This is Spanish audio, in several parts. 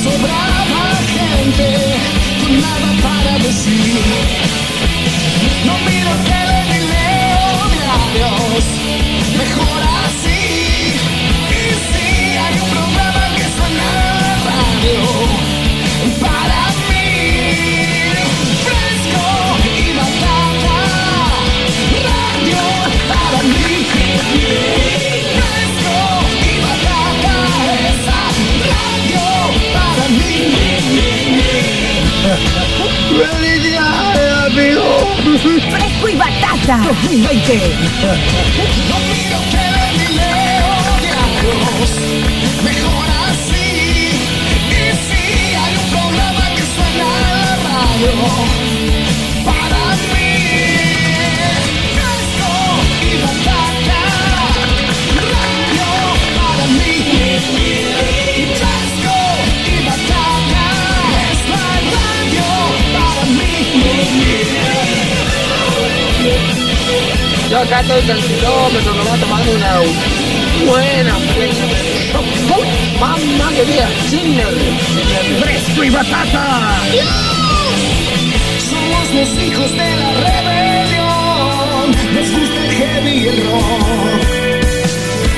sobrar. Batata 2020. No del kilómetro, me va a tomar una buena sin nervios, sin nervios. Fresco y batata. Somos los hijos de la rebelión. Nos gusta el heavy el rock.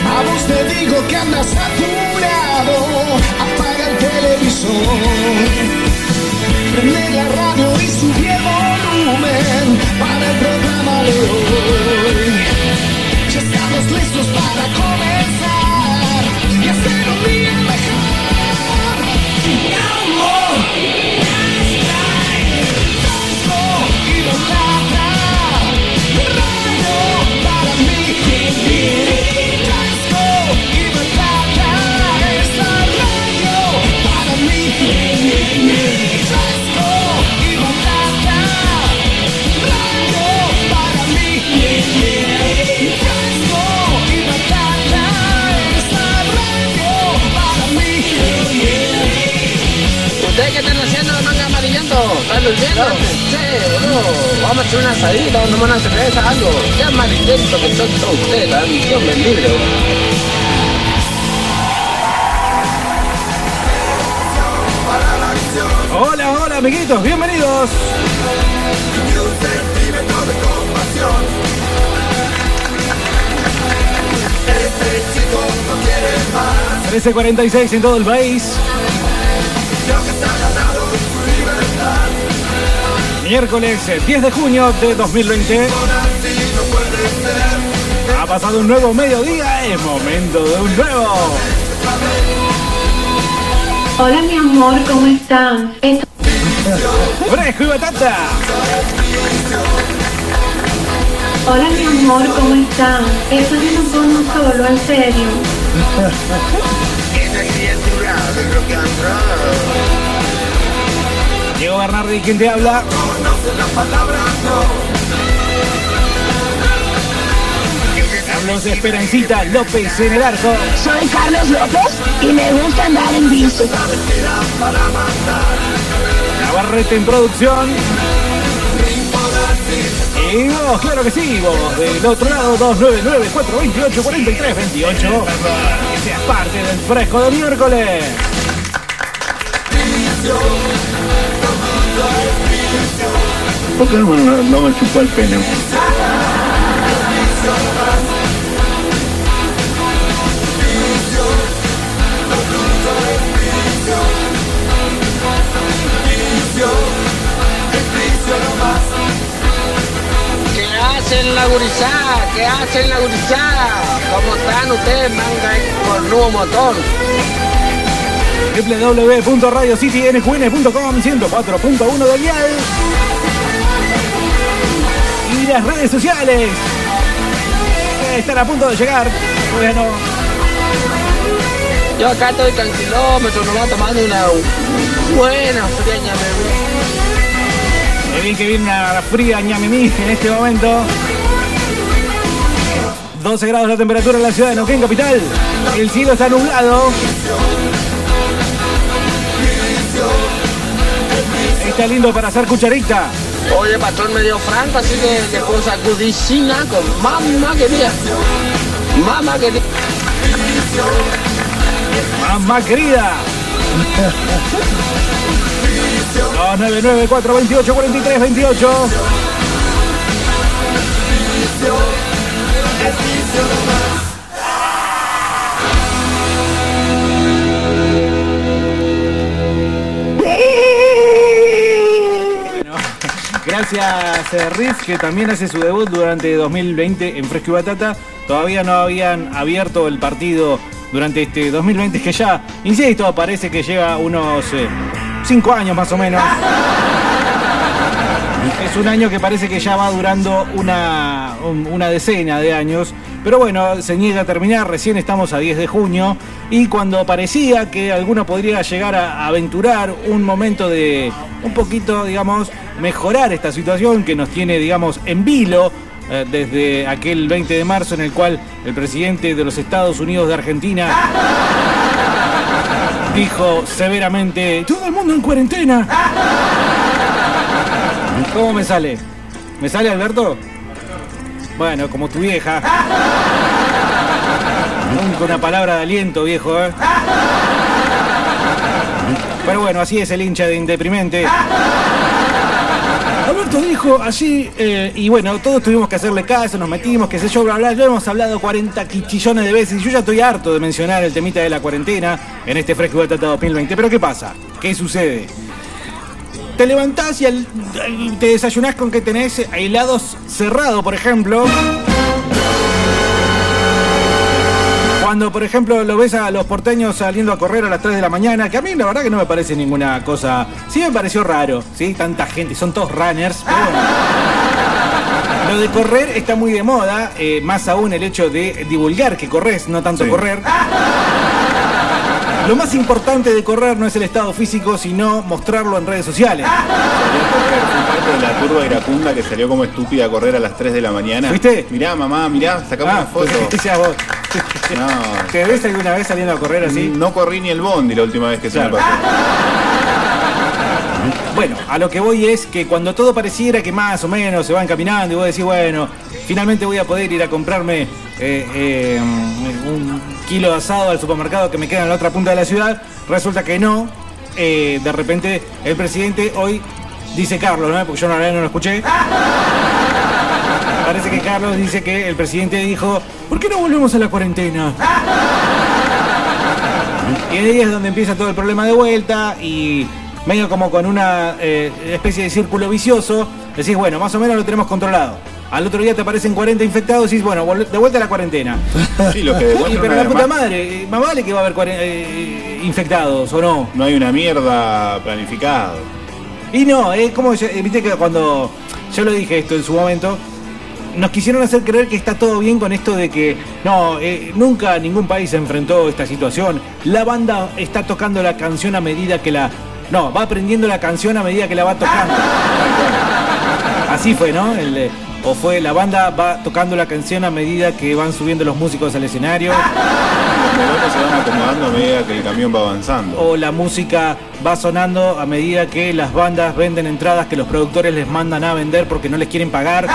A vos te digo que andas saturado. Apaga el televisor. Prende la radio y sube el volumen para el programa de hoy. Listos para comenzar y hacer un día mejor. Amor. Fresco y batata, radio para mí. Fresco y batata, es la radio para mí. ¿Están durmiendo? Sí, boludo. Vamos a hacer una asadita, vamos a tomar una cerveza, algo. Qué amarillento que son todos ustedes, la misión del libre, boludo. Hola, hola amiguitos, bienvenidos. ...13.46 en todo el país... Miércoles eh, 10 de junio de 2020... Ha pasado un nuevo mediodía, es momento de un nuevo... Hola mi amor, ¿cómo están? Esto- ¡Fresco y batata! Hola mi amor, ¿cómo están? Esto es un pongo solo, en serio. Diego Bernardi, ¿quién te habla? Carlos Esperancita López en el arco. Soy Carlos López y me gusta andar en bici. Navarrete en producción. Y vos, claro que sí, vos, del otro lado, 299-428-4328. Que seas parte del fresco de miércoles. ¿Por qué no, no, no me chupó el pene? ¿Qué hacen la gurizada? ¿Qué hacen la gurizada? ¿Cómo están ustedes, manga con nuevo motor? www.radiocitynqn.com 104.1 de dial y las redes sociales que están a punto de llegar. Bueno, Yo acá estoy con kilómetro, nos va tomando una buena fría ñamemí. qué bien que viene una fría ñamimí en este momento. 12 grados la temperatura en la ciudad de Neuquén, capital. El cielo está nublado. Está lindo para hacer cucharita. Oye, patrón medio franco, así que le puedo con mamá querida. Mamá querida. Mamá querida. 299 428 43 28 gracias eh, Riff, que también hace su debut durante 2020 en Fresco y Batata. Todavía no habían abierto el partido durante este 2020, que ya, insisto, parece que llega unos 5 años más o menos. Es un año que parece que ya va durando una, un- una decena de años. Pero bueno, se niega a terminar, recién estamos a 10 de junio. Y cuando parecía que alguno podría llegar a aventurar un momento de un poquito, digamos, mejorar esta situación que nos tiene, digamos, en vilo eh, desde aquel 20 de marzo en el cual el presidente de los Estados Unidos de Argentina dijo severamente, todo el mundo en cuarentena. ¿Cómo me sale? ¿Me sale Alberto? Bueno, como tu vieja. Nunca una palabra de aliento, viejo, ¿eh? Pero bueno, así es el hincha de Indeprimente. Alberto dijo así, eh, y bueno, todos tuvimos que hacerle caso, nos metimos, qué sé yo, bla, bla, ya hemos hablado 40 quichillones de veces, y yo ya estoy harto de mencionar el temita de la cuarentena en este Fresco Batata 2020. Pero ¿qué pasa? ¿Qué sucede? Te levantás y al- te desayunás con que tenés helados cerrado, por ejemplo. Cuando, por ejemplo, lo ves a los porteños saliendo a correr a las 3 de la mañana, que a mí la verdad que no me parece ninguna cosa. Sí me pareció raro, ¿sí? Tanta gente, son todos runners, pero bueno. Lo de correr está muy de moda, eh, más aún el hecho de divulgar que corres, no tanto Sí. correr. Lo más importante de correr no es el estado físico, sino mostrarlo en redes sociales. Parte de la turba iracunda que salió como estúpida a correr a las 3 de la mañana. ¿Fuiste? Mirá, mamá, mirá, sacamos Ah, una foto. pues, decías vos. No. ¿Te ves alguna vez saliendo a correr así? No corrí ni el bondi la última vez que se me pasó. Bueno, a lo que voy es que cuando todo pareciera que más o menos se van caminando y vos decís, bueno, finalmente voy a poder ir a comprarme eh, eh, un kilo de asado al supermercado que me queda en la otra punta de la ciudad, resulta que no. Eh, de repente el presidente hoy dice Carlos, ¿no? Porque yo no, no lo escuché. Parece que Carlos dice que el presidente dijo, ¿por qué no volvemos a la cuarentena? Y ahí es donde empieza todo el problema de vuelta y medio como con una eh, especie de círculo vicioso, decís, bueno, más o menos lo tenemos controlado. Al otro día te aparecen 40 infectados y decís, bueno, de vuelta a la cuarentena. Sí, lo que demuestra pero la puta madre, eh, más vale que va a haber 40, eh, infectados o no. no hay una mierda planificada. Y no, es como, eh, viste que cuando yo lo dije esto en su momento, nos quisieron hacer creer que está todo bien con esto de que no, eh, nunca ningún país se enfrentó a esta situación. La banda está tocando la canción a medida que la... No, va aprendiendo la canción a medida que la va tocando. Así fue, ¿no? El, eh, o fue la banda va tocando la canción a medida que van subiendo los músicos al escenario. Los melones se van acomodando a medida que el camión va avanzando. o la música va sonando a medida que las bandas venden entradas que los productores les mandan a vender porque no les quieren pagar.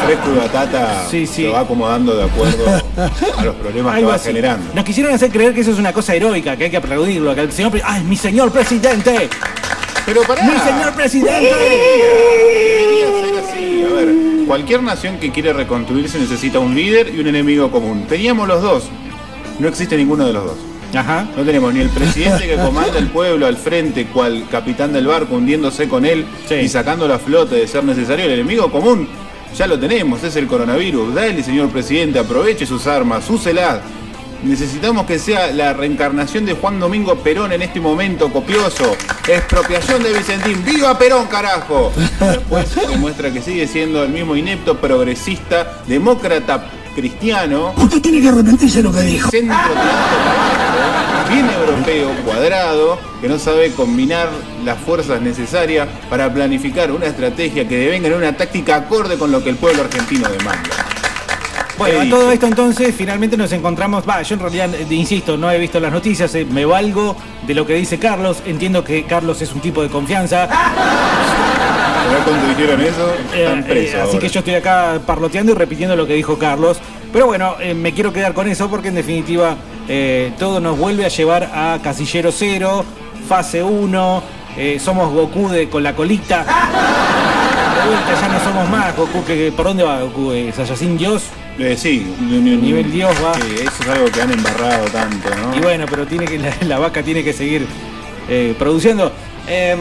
Refresco y batata Sí, sí. se va acomodando de acuerdo a los problemas que va así. generando. Nos quisieron hacer creer que eso es una cosa heroica, que hay que aplaudirlo, que el señor ¡Ay, mi señor presidente! Pero. ¡Mi señor presidente! A ver, cualquier nación que quiere reconstruirse necesita un líder y un enemigo común. Teníamos los dos. No existe ninguno de los dos. Ajá. No tenemos ni el presidente que comanda el pueblo al frente, cual capitán del barco, hundiéndose con él Sí. y sacando la flota de ser necesario. El enemigo común ya lo tenemos, es el coronavirus. Dale, señor presidente, aproveche sus armas, úselas. Necesitamos que sea la reencarnación de Juan Domingo Perón en este momento copioso. Expropiación de Vicentín. ¡Viva Perón, carajo! Después demuestra que sigue siendo el mismo inepto, progresista, demócrata, cristiano, Usted tiene que arrepentirse de lo que dijo. centro bien europeo, cuadrado, que no sabe combinar las fuerzas necesarias para planificar una estrategia que devenga en una táctica acorde con lo que el pueblo argentino demanda. Bueno, ¿Qué a todo esto entonces finalmente nos encontramos, va, yo en realidad, eh, insisto, no he visto las noticias, eh, me valgo de lo que dice Carlos, entiendo que Carlos es un tipo de confianza, ¿Sabés cuánto dijeron eso? Eh, Están eh, presos así ahora. que yo estoy acá parloteando y repitiendo lo que dijo Carlos. Pero bueno, eh, me quiero quedar con eso porque en definitiva todo nos vuelve a llevar a Casillero Cero, fase 1, eh, somos Goku de, con la colita. Vuelta ya no somos más Goku, que, ¿por dónde va Goku? Eh, ¿Saiyajin Dios? Eh, sí, ni- ni- ni- Nivel Dios va. Sí, eso es algo que han embarrado tanto, ¿no? Y bueno, pero tiene que, la, la vaca tiene que seguir eh, produciendo. Em,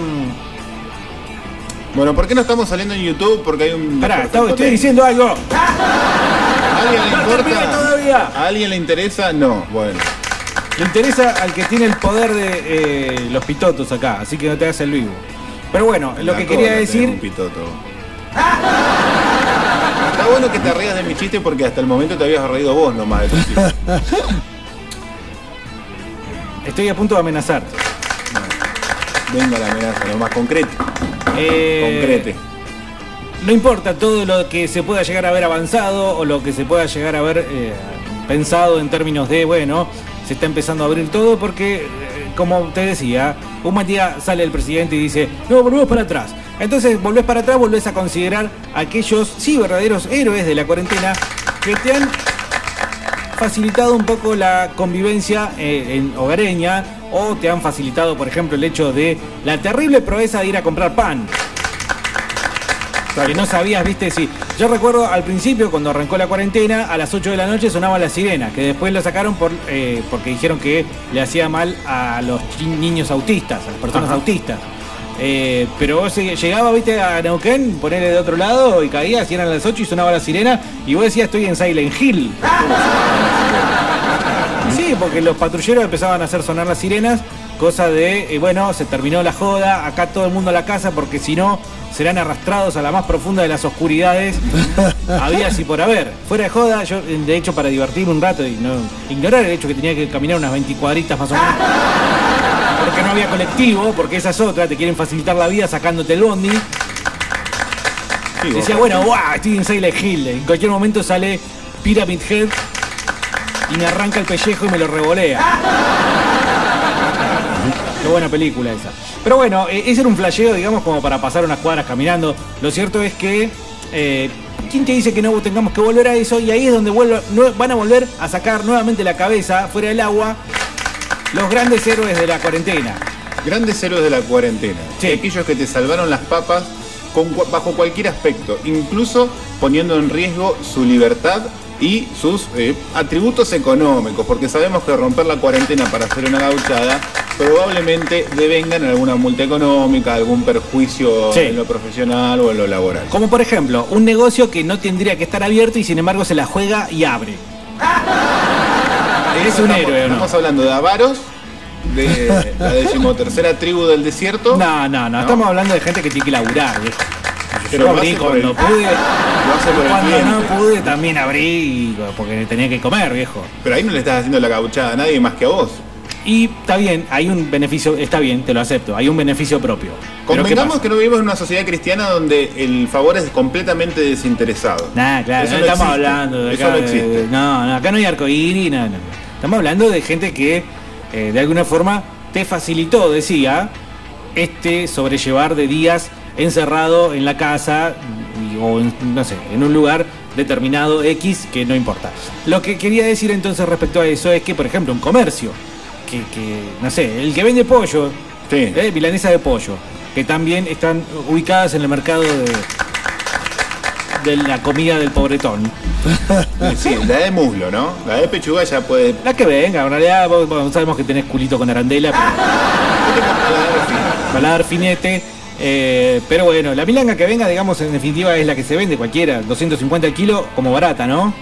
Bueno, ¿por qué no estamos saliendo en YouTube? Porque hay un. pará, estoy, diciendo algo. ¿A alguien le importa? todavía. ¿A alguien le interesa? No, bueno. Le interesa al que tiene el poder de eh, los pitotos acá, así que no te hagas el vivo. Pero bueno, lo La que quería Un decir, pitoto. Está bueno que te rías de mi chiste porque hasta el momento te habías reído vos nomás de tu chiste. estoy a punto de amenazarte. Venga la amenaza, nomás concrete. Eh, Concrete. No importa todo lo que se pueda llegar a haber avanzado o lo que se pueda llegar a haber eh, pensado en términos de, bueno, se está empezando a abrir todo porque, eh, como te decía, un buen día sale el presidente y dice, no, volvemos para atrás. Entonces volvés para atrás, volvés a considerar aquellos, sí, verdaderos héroes de la cuarentena que te han facilitado un poco la convivencia eh, en hogareña o te han facilitado, por ejemplo, el hecho de la terrible proeza de ir a comprar pan. Que no sabías, viste, si. Yo recuerdo al principio, cuando arrancó la cuarentena, a las 8 de la noche sonaba la sirena, que después lo sacaron por, eh, porque dijeron que le hacía mal a los niños autistas, a las personas Ajá. autistas. Eh, pero vos llegaba, viste, a Neuquén, ponerle de otro lado y caías, y eran las 8 y sonaba la sirena, y vos decías, estoy en Silent Hill. Sí, porque los patrulleros empezaban a hacer sonar las sirenas, cosa de, eh, bueno, se terminó la joda, acá todo el mundo a la casa, porque si no, serán arrastrados a la más profunda de las oscuridades. Había así por haber. Fuera de joda, yo, de hecho, para divertirme un rato y no ignorar el hecho que tenía que caminar unas 20 cuadritas más o menos. Porque no había colectivo, porque esa es otra, te quieren facilitar la vida sacándote el bondi. Sí, Decía, bueno, ¡guau! Estoy en Silent Hill. En cualquier momento sale Pyramid Head y me arranca el pellejo y me lo revolea. Buena película esa. Pero bueno, eh, ese era un flasheo, digamos, como para pasar unas cuadras caminando. Lo cierto es que. eh, ¿Quién te dice que no tengamos que volver a eso? Y ahí es donde nue- van a volver a sacar nuevamente la cabeza fuera del agua los grandes héroes de la cuarentena. Grandes héroes de la cuarentena. Sí. Aquellos que te salvaron las papas con bajo cualquier aspecto, incluso poniendo en riesgo su libertad y sus eh, atributos económicos, porque sabemos que romper la cuarentena para hacer una gauchada probablemente devengan en alguna multa económica, algún perjuicio Sí. en lo profesional o en lo laboral. Como por ejemplo, un negocio que no tendría que estar abierto y sin embargo se la juega y abre. Es un Estamos- héroe, ¿o no? Estamos hablando de avaros, de la decimotercera tribu del desierto. No, no, no, estamos hablando de gente que tiene que laburar, viejo. Pero Yo abrí por el- cuando pude. Lo el Cuando no pude también abrí porque tenía que comer, viejo. Pero ahí no le estás haciendo la gauchada a nadie más que a vos. Y está bien, hay un beneficio, está bien, te lo acepto, hay un beneficio propio. Pero ¿qué Convengamos que no vivimos en una sociedad cristiana donde el favor es completamente desinteresado. Nah, claro, Eso no estamos existe. hablando de Eso acá. no existe. no, no, acá no hay arcoíris, no, no. Estamos hablando de gente que eh, de alguna forma te facilitó, decía, este sobrellevar de días encerrado en la casa o en, no sé, en un lugar determinado X que no importa. Lo que quería decir entonces respecto a eso es que, por ejemplo, un comercio, que, que, no sé, el que vende pollo, Sí. eh, milanesa de pollo, que también están ubicadas en el mercado de, de la comida del pobretón. Sí, la de muslo, ¿no? La de pechuga ya puede. La que venga, en realidad vos- vos sabemos que tenés culito con arandela, pero fino. paladar finete. Eh, pero bueno, la milanga que venga, digamos, en definitiva es la que se vende cualquiera, 250 el kilo como barata, ¿no?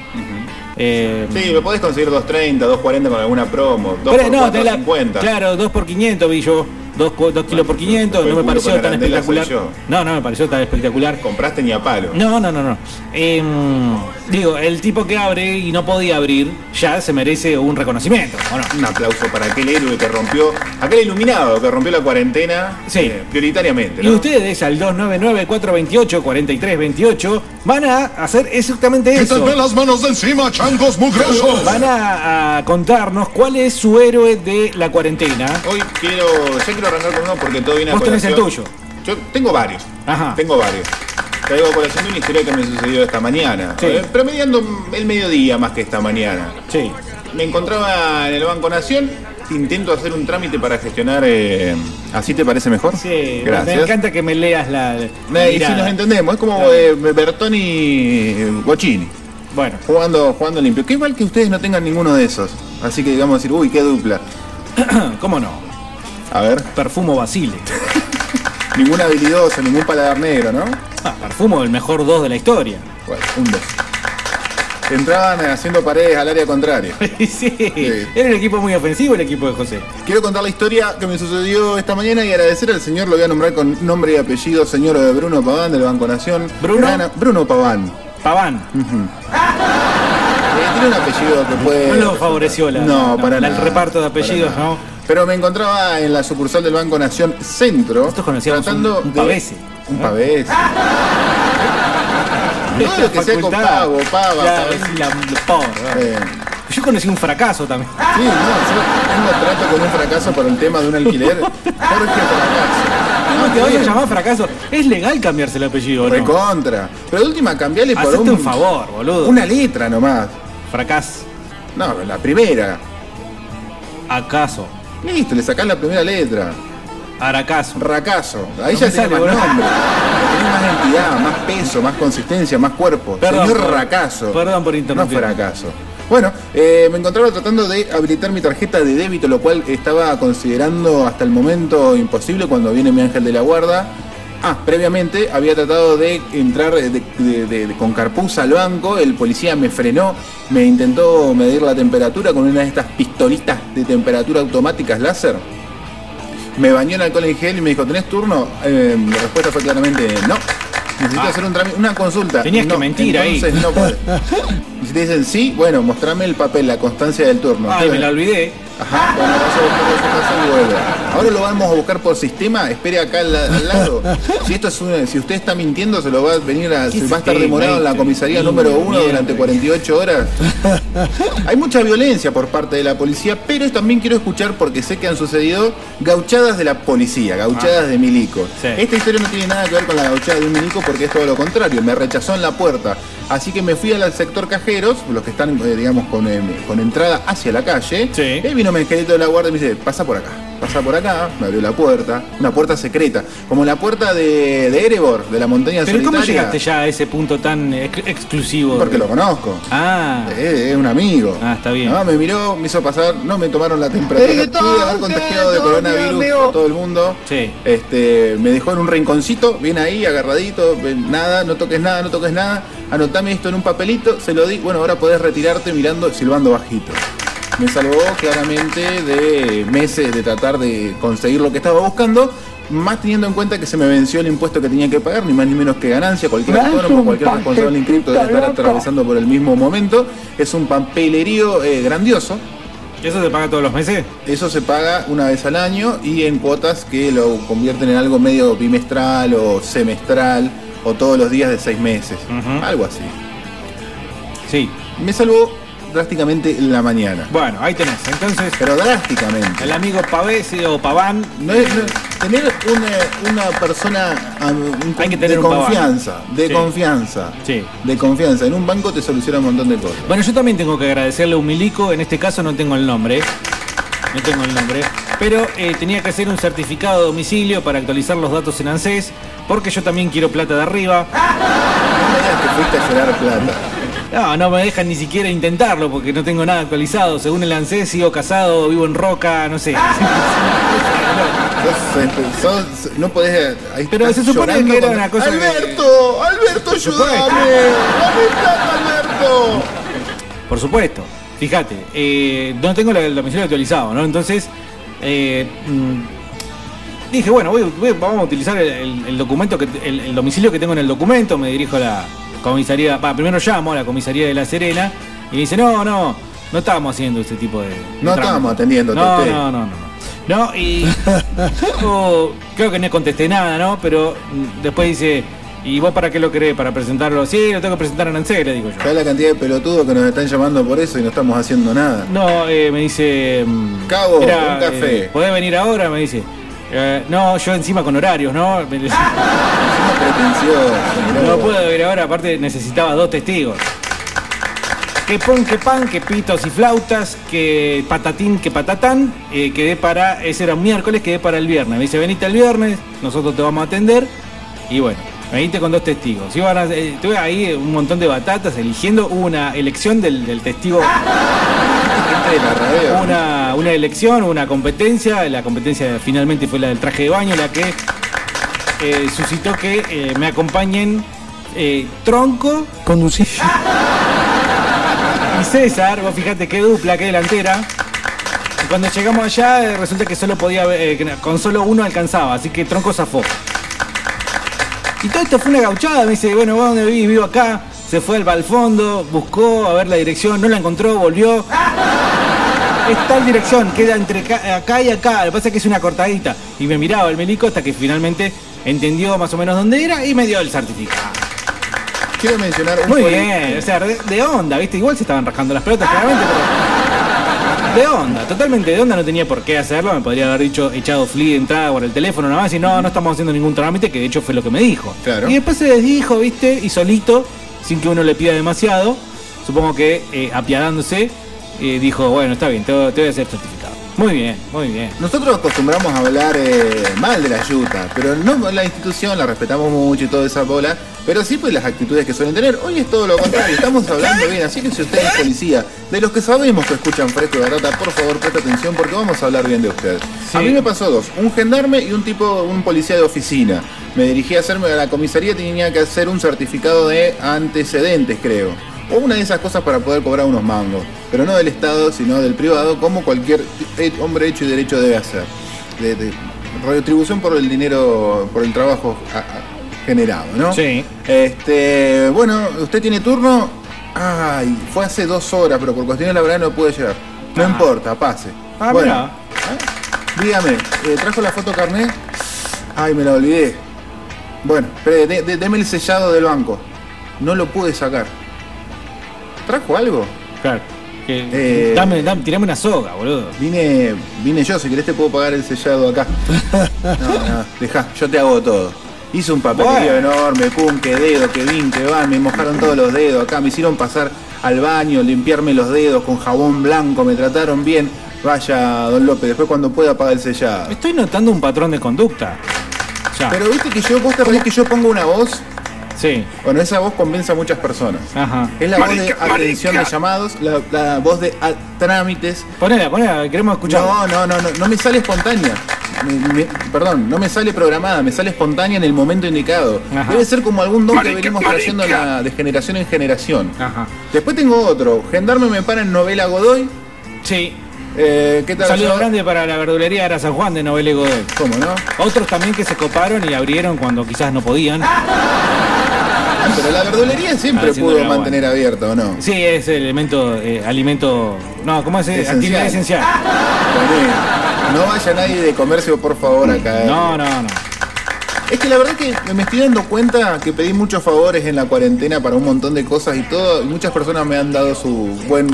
Eh, Sí, lo podés conseguir 2.30, 2.40 con alguna promo. 2 pero por no, tenés la- 4.50. claro, 2 por 500 vi yo, 2, kilos por 500, no me pareció tan espectacular. No, no me pareció tan espectacular. Compraste ni a palo. No, no, no, no. Em, digo, el tipo que abre y no podía abrir ya se merece un reconocimiento, ¿o no? Un aplauso para aquel héroe que rompió, aquel iluminado que rompió la cuarentena Sí. eh, prioritariamente. Y ustedes al 299-428-4328 van a hacer exactamente eso. Quítenme las manos de encima, changos mugrosos. Van a, a contarnos cuál es su héroe de la cuarentena. Hoy quiero, ya quiero arrancar con uno porque todo viene a Vos tenés el tuyo. Yo tengo varios. Ajá. Tengo varios. Traigo a colación de una historia que me sucedió esta mañana. Sí. Eh, Promediando el mediodía más que esta mañana. Sí. me encontraba en el Banco Nación. Intento hacer un trámite para gestionar. eh, ¿Así te parece mejor? Sí, Gracias. me encanta que me leas la. la y si nos entendemos, es como eh, Bertoni Bocini, Bueno, jugando, jugando limpio. Qué mal que ustedes no tengan ninguno de esos. Así que digamos decir, uy, qué dupla. ¿cómo no? A ver, Perfumo Basile. ningún habilidoso, ningún paladar negro, ¿no? Ah, perfumo el mejor 2 de la historia. Bueno, un dos. Entraban haciendo paredes al área contraria. sí, era un equipo muy ofensivo el equipo de José. Quiero contar la historia que me sucedió esta mañana y agradecer al señor, lo voy a nombrar con nombre y apellido, señor de Bruno Paván del Banco Nación. ¿Bruno? Bruno Paván. Paván. Eh, tiene un apellido que puede. No lo favoreció la, No, para la- el reparto de apellidos. ¿no? Pero me encontraba en la sucursal del Banco Nación Centro. Nosotros conocíamos tratando un- un de- pavese. Un pavese. Todo lo que sea con pavo, pava, la- la ¿verdad? Eh, Yo conocí un fracaso también. Sí, no, yo tengo trato con un fracaso por el tema de un alquiler. Jorge Fracaso. ¿Cómo te vas a llamar fracaso? ¿Es legal cambiarse el apellido no? Recontra. Pero de última, cambiale por un, un favor, boludo. una letra nomás. Fracaso. No, la primera. ¿Acaso? Listo, le sacás la primera letra. Aracaso. Racaso. Ahí No ya tiene más boludo. nombre. Tiene más entidad, más peso, más consistencia, más cuerpo. Perdón, Señor perdón. Racaso. Perdón por No interrumpir. fracaso. Bueno, eh, me encontraba tratando de habilitar mi tarjeta de débito, lo cual estaba considerando hasta el momento imposible cuando viene mi ángel de la guarda. Ah, previamente había tratado de entrar de- de- de- de- con carpuza al banco, el policía me frenó, me intentó medir la temperatura con una de estas pistolitas de temperatura automáticas láser. Me bañó en alcohol en gel y me dijo, ¿tenés turno? Eh, la respuesta fue claramente no. Necesito Ah. hacer un una consulta. Tenías que No, mentir ahí. entonces no podés. Y si te dicen sí, bueno, mostrame el papel, la constancia del turno. Ay, me la olvidé. Ajá, bueno, vas a su casa y vuelve. Ahora lo vamos a buscar por sistema, espere acá al, al lado. Si esto es una- si usted está mintiendo, se lo va a venir a, se va a estar demorado en la este? comisaría número uno durante 48 horas. Hay mucha violencia por parte de la policía, pero también quiero escuchar porque sé que han sucedido gauchadas de la policía, gauchadas de milico. Sí. Esta historia no tiene nada que ver con la gauchada de un milico porque es todo lo contrario, me rechazó en la puerta. Así que me fui al sector cajeros, los que están, eh, digamos, con, eh, con entrada hacia la calle. Sí. Y ahí vino mi angelito de la guardia y me dice, pasa por acá, pasa por acá, me abrió la puerta, una puerta secreta, como la puerta de, de Erebor, de la montaña Pero ¿cómo solitaria. llegaste ya a ese punto tan ex- exclusivo? Porque lo conozco. Ah, Eh, Es un amigo. Ah, está bien. No, me miró, me hizo pasar, no me tomaron la temperatura. Pude haber contagiado de coronavirus a todo el mundo. Sí. Este, me dejó en un rinconcito, bien ahí, agarradito, nada, no toques nada, no toques nada. Anotame esto en un papelito, se lo di. Bueno, ahora podés retirarte mirando, silbando bajito. Me salvó claramente de meses de tratar de conseguir lo que estaba buscando, más teniendo en cuenta que se me venció el impuesto que tenía que pagar, ni más ni menos que ganancia. Cualquier autónomo, cualquier responsable inscripto debe estar atravesando por el mismo momento. Es un papelerío eh, grandioso. ¿eso se paga todos los meses? Eso se paga una vez al año y en cuotas que lo convierten en algo medio bimestral o semestral o todos los días de seis meses. Algo así. Sí. Me salvó drásticamente la mañana. Bueno, ahí tenés. Entonces, Pero drásticamente. el amigo Pavese o Paván. No es- no- tener una, una persona un- Hay que tener de un paván. confianza, de Sí. confianza, Sí. de confianza. En un banco te soluciona un montón de cosas. Bueno, yo también tengo que agradecerle a un milico, en este caso no tengo el nombre, no tengo el nombre, pero eh, tenía que hacer un certificado de domicilio para actualizar los datos en ANSES, porque yo también quiero plata de arriba. Digas que fuiste a llorar plata. No, no me dejan ni siquiera intentarlo porque no tengo nada actualizado. Según el ANSES, sigo casado, vivo en Roca, no sé. Sos, este, sos- no podés. ahí Pero se supone que era con- una cosa que- ¡Alberto! ¡Alberto, ayúdame! ¡Dame plata, Alberto! Por supuesto. Fíjate, eh, no tengo el domicilio actualizado, ¿no? Entonces, eh, mm, dije, bueno, voy- voy- vamos a utilizar el, el- el documento, que el, el domicilio que tengo en el documento, me dirijo a la comisaría, primero llamo a la comisaría de La Serena y me dice, no, no, no estábamos haciendo ese tipo de... de No trámite". estábamos atendiéndote No, no, no, no, no. No, y creo que no contesté nada, ¿no? Pero después dice, ¿y vos para qué lo querés? ¿Para presentarlo? Sí, lo tengo que presentar en ANSES, le digo yo. ¿Sabes la cantidad de pelotudos que nos están llamando por eso y no estamos haciendo nada? No, eh, me dice. mm, Cabo, un café. eh, ¿Podés venir ahora? Me dice. Eh, no, yo encima con horarios, ¿no? No puedo ahora, aparte necesitaba dos testigos. Que pon, que pan, que pitos y flautas, que patatín, que patatán, eh, quedé para, ese era un miércoles, quedé para el viernes. Me dice, venite el viernes, nosotros te vamos a atender. Y bueno, venite con dos testigos. Iban a- eh, tuve ahí un montón de batatas eligiendo, hubo una elección del, del testigo, una, una elección, una competencia. La competencia finalmente fue la del traje de baño, la que eh, suscitó que eh, me acompañen eh, Tronco Conducir. y César, vos fíjate qué dupla, qué delantera. Y cuando llegamos allá, eh, resulta que solo podía, eh, con solo uno alcanzaba, así que Tronco zafó. Y todo esto fue una gauchada, me dice, bueno, ¿vos dónde vivís? Vivo acá. Se fue al, al fondo, buscó a ver la dirección, no la encontró, volvió. Es tal dirección, queda entre acá y acá, lo que pasa es que es una cortadita. Y me miraba el milico hasta que finalmente entendió más o menos dónde era y me dio el certificado. Quiero mencionar un Muy bien, o sea, de, de onda, ¿viste? Igual se estaban rajando las pelotas, claramente, pero. De onda, totalmente de onda, no tenía por qué hacerlo. Me podría haber dicho, echado flea de entrada por el teléfono nada más y no, no estamos haciendo ningún trámite, que de hecho fue lo que me dijo. Claro. Y después se desdijo, ¿viste? Y solito, sin que uno le pida demasiado, supongo que eh, apiadándose, eh, dijo, bueno, está bien, te, voy- te voy a hacer certificado. Muy bien, muy bien. Nosotros acostumbramos a hablar eh, mal de la yuta, pero no la institución, la respetamos mucho y toda esa bola, pero sí pues las actitudes que suelen tener. Hoy es todo lo contrario, estamos hablando bien, así que si usted es policía, de los que sabemos que escuchan fresco y batata, por favor preste atención porque vamos a hablar bien de usted. Sí. A mí me pasó dos, un gendarme y un tipo, un policía de oficina. Me dirigí a hacerme a la comisaría, tenía que hacer un certificado de antecedentes, creo. O una de esas cosas para poder cobrar unos mangos. Pero no del Estado, sino del privado, como cualquier hombre hecho y derecho debe hacer. De, de retribución por el dinero, por el trabajo a- a- generado, ¿no? Sí. Este, bueno, usted tiene turno. Ay, fue hace dos horas, pero por cuestiones laborales no pude llegar. No Ah. importa, pase. Ah, bueno. ¿eh? dígame, eh, ¿trajo la foto carnet? Ay, me la olvidé. Bueno, espere, de- de- deme el sellado del banco. No lo pude sacar. ¿Trajo algo? Claro. Que- Eh, dame, dame, tirame una soga, boludo. Vine, vine yo, si querés te puedo pagar el sellado acá. No, no, dejá, yo te hago todo. Hice un papelillo Bueno. enorme, pum, que dedo, que vin, que van, me mojaron todos los dedos acá, me hicieron pasar al baño, limpiarme los dedos con jabón blanco, me trataron bien. Vaya, don López, después cuando pueda pagar el sellado. Estoy notando un patrón de conducta. Ya. Pero viste que yo, vos te que yo pongo una voz, Sí. bueno, esa voz convence a muchas personas. Ajá. Es la voz de atención de llamados, la, la voz de a- trámites, Ponela, ponela, queremos escuchar. No, no, no, no, no me sale espontánea. Me- me- perdón, no me sale programada, me sale espontánea en el momento indicado. Ajá. Debe ser como algún don que venimos trayendo la- de generación en generación. Ajá. Después tengo otro, Gendarme me para en novela Godoy. Sí. Eh, ¿Qué Un tal? saludo yo? grande para la verdulería Ara San Juan de Novele Godoy. ¿Cómo no? Otros también que se coparon y abrieron cuando quizás no podían. Pero la verdulería siempre pudo mantener abierta, ¿o no? Sí, es elemento, eh, alimento. No, ¿cómo es? Esencial. Actividad esencial. No vaya nadie de comercio, por favor, acá. No, no, no. Es que la verdad que me estoy dando cuenta que pedí muchos favores en la cuarentena para un montón de cosas y todo, y muchas personas me han dado su buen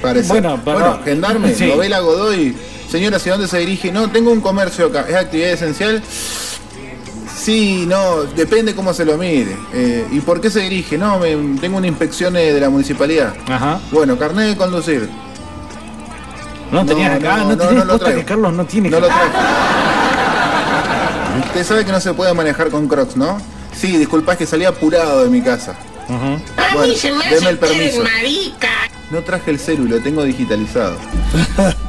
parecer. Bueno, pero- gendarme, sí. novela Godoy, señora, ¿hacia dónde se dirige? No, tengo un comercio acá, ¿es actividad esencial? Sí, no, depende cómo se lo mire. Eh, ¿Y por qué se dirige? No, me- tengo una inspección eh, de la municipalidad. Ajá. Bueno, carnet de conducir. No tenías acá, no, no, tenés no lo posta traigo. que Carlos no tiene. No lo traje. Usted sabe que no se puede manejar con crocs, ¿no? Sí, disculpa, es que salí apurado de mi casa. Ujú. Bueno, deme el permiso. No traje el celu, lo tengo digitalizado.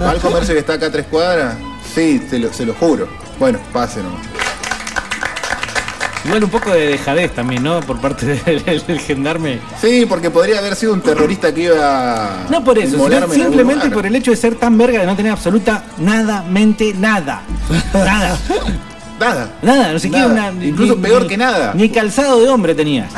¿Va al comercio que está acá a tres cuadras? Sí, se lo, se lo juro. Bueno, pase nomás. Igual un poco de dejadez también, ¿no? Por parte del, del gendarme. Sí, porque podría haber sido un terrorista que iba a No por eso, simplemente por el hecho de ser tan verga de no tener absoluta nada, mente, nada. Nada. Nada. Nada, no Nada. una. Incluso peor que nada. Ni calzado de hombre tenías.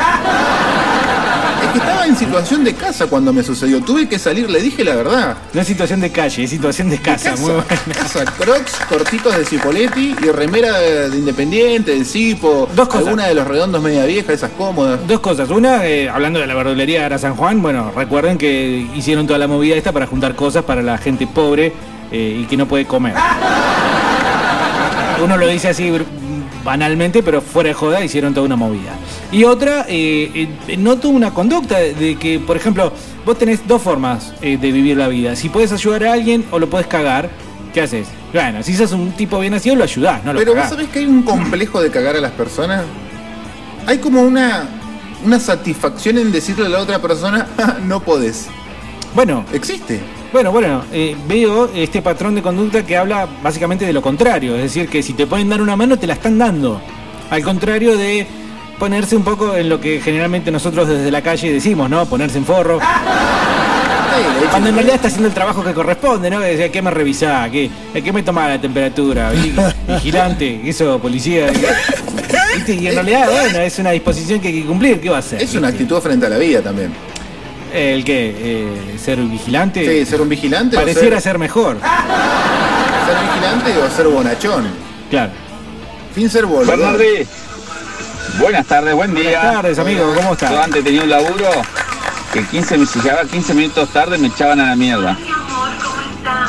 Estaba en situación de casa cuando me sucedió. Tuve que salir, le dije la verdad. No es situación de calle, es situación de casa. Casa, Muy buena. casa, crocs cortitos de Cipoletti y remera de, de Independiente, del Cipo, Dos cosas. alguna de los redondos media vieja, esas cómodas. Dos cosas. Una, eh, hablando de la verdulería de Ara San Juan, bueno, recuerden que hicieron toda la movida esta para juntar cosas para la gente pobre eh, y que no puede comer. Uno lo dice así banalmente, pero fuera de joda hicieron toda una movida. Y otra, eh, eh, noto una conducta de, que, por ejemplo, vos tenés dos formas eh, de vivir la vida. Si puedes ayudar a alguien o lo puedes cagar, ¿qué haces? Bueno, si sos un tipo bien nacido, lo ayudás, no lo Pero vos sabés que hay un complejo de cagar a las personas. Hay como una, una satisfacción en decirle a la otra persona, "Ah, no podés. Bueno, Existe. Bueno, bueno, eh, veo este patrón de conducta que habla básicamente de lo contrario, es decir, que si te pueden dar una mano te la están dando, al contrario de ponerse un poco en lo que generalmente nosotros desde la calle decimos, ¿no? Ponerse en forro, Sí, hecho, cuando en realidad está haciendo el trabajo que corresponde, ¿no? Decía, ¿qué me revisá? ¿Qué, ¿Qué me toma la temperatura? Vi- Vigilante, eso, policía. ¿Viste? Y en realidad, bueno, es una disposición que hay que cumplir, ¿qué va a hacer? es una actitud frente a la vida también. ¿El qué? Eh, ¿Ser vigilante? Sí, ser un vigilante Pareciera o ser, ser mejor, ser vigilante o ser bonachón. claro. Sin ser boludo. Buenas tardes, buen día. Buenas tardes, amigo, ¿cómo Yo estás? antes tenía un laburo que 15, mi- si llegaba 15 minutos tarde me echaban a la mierda.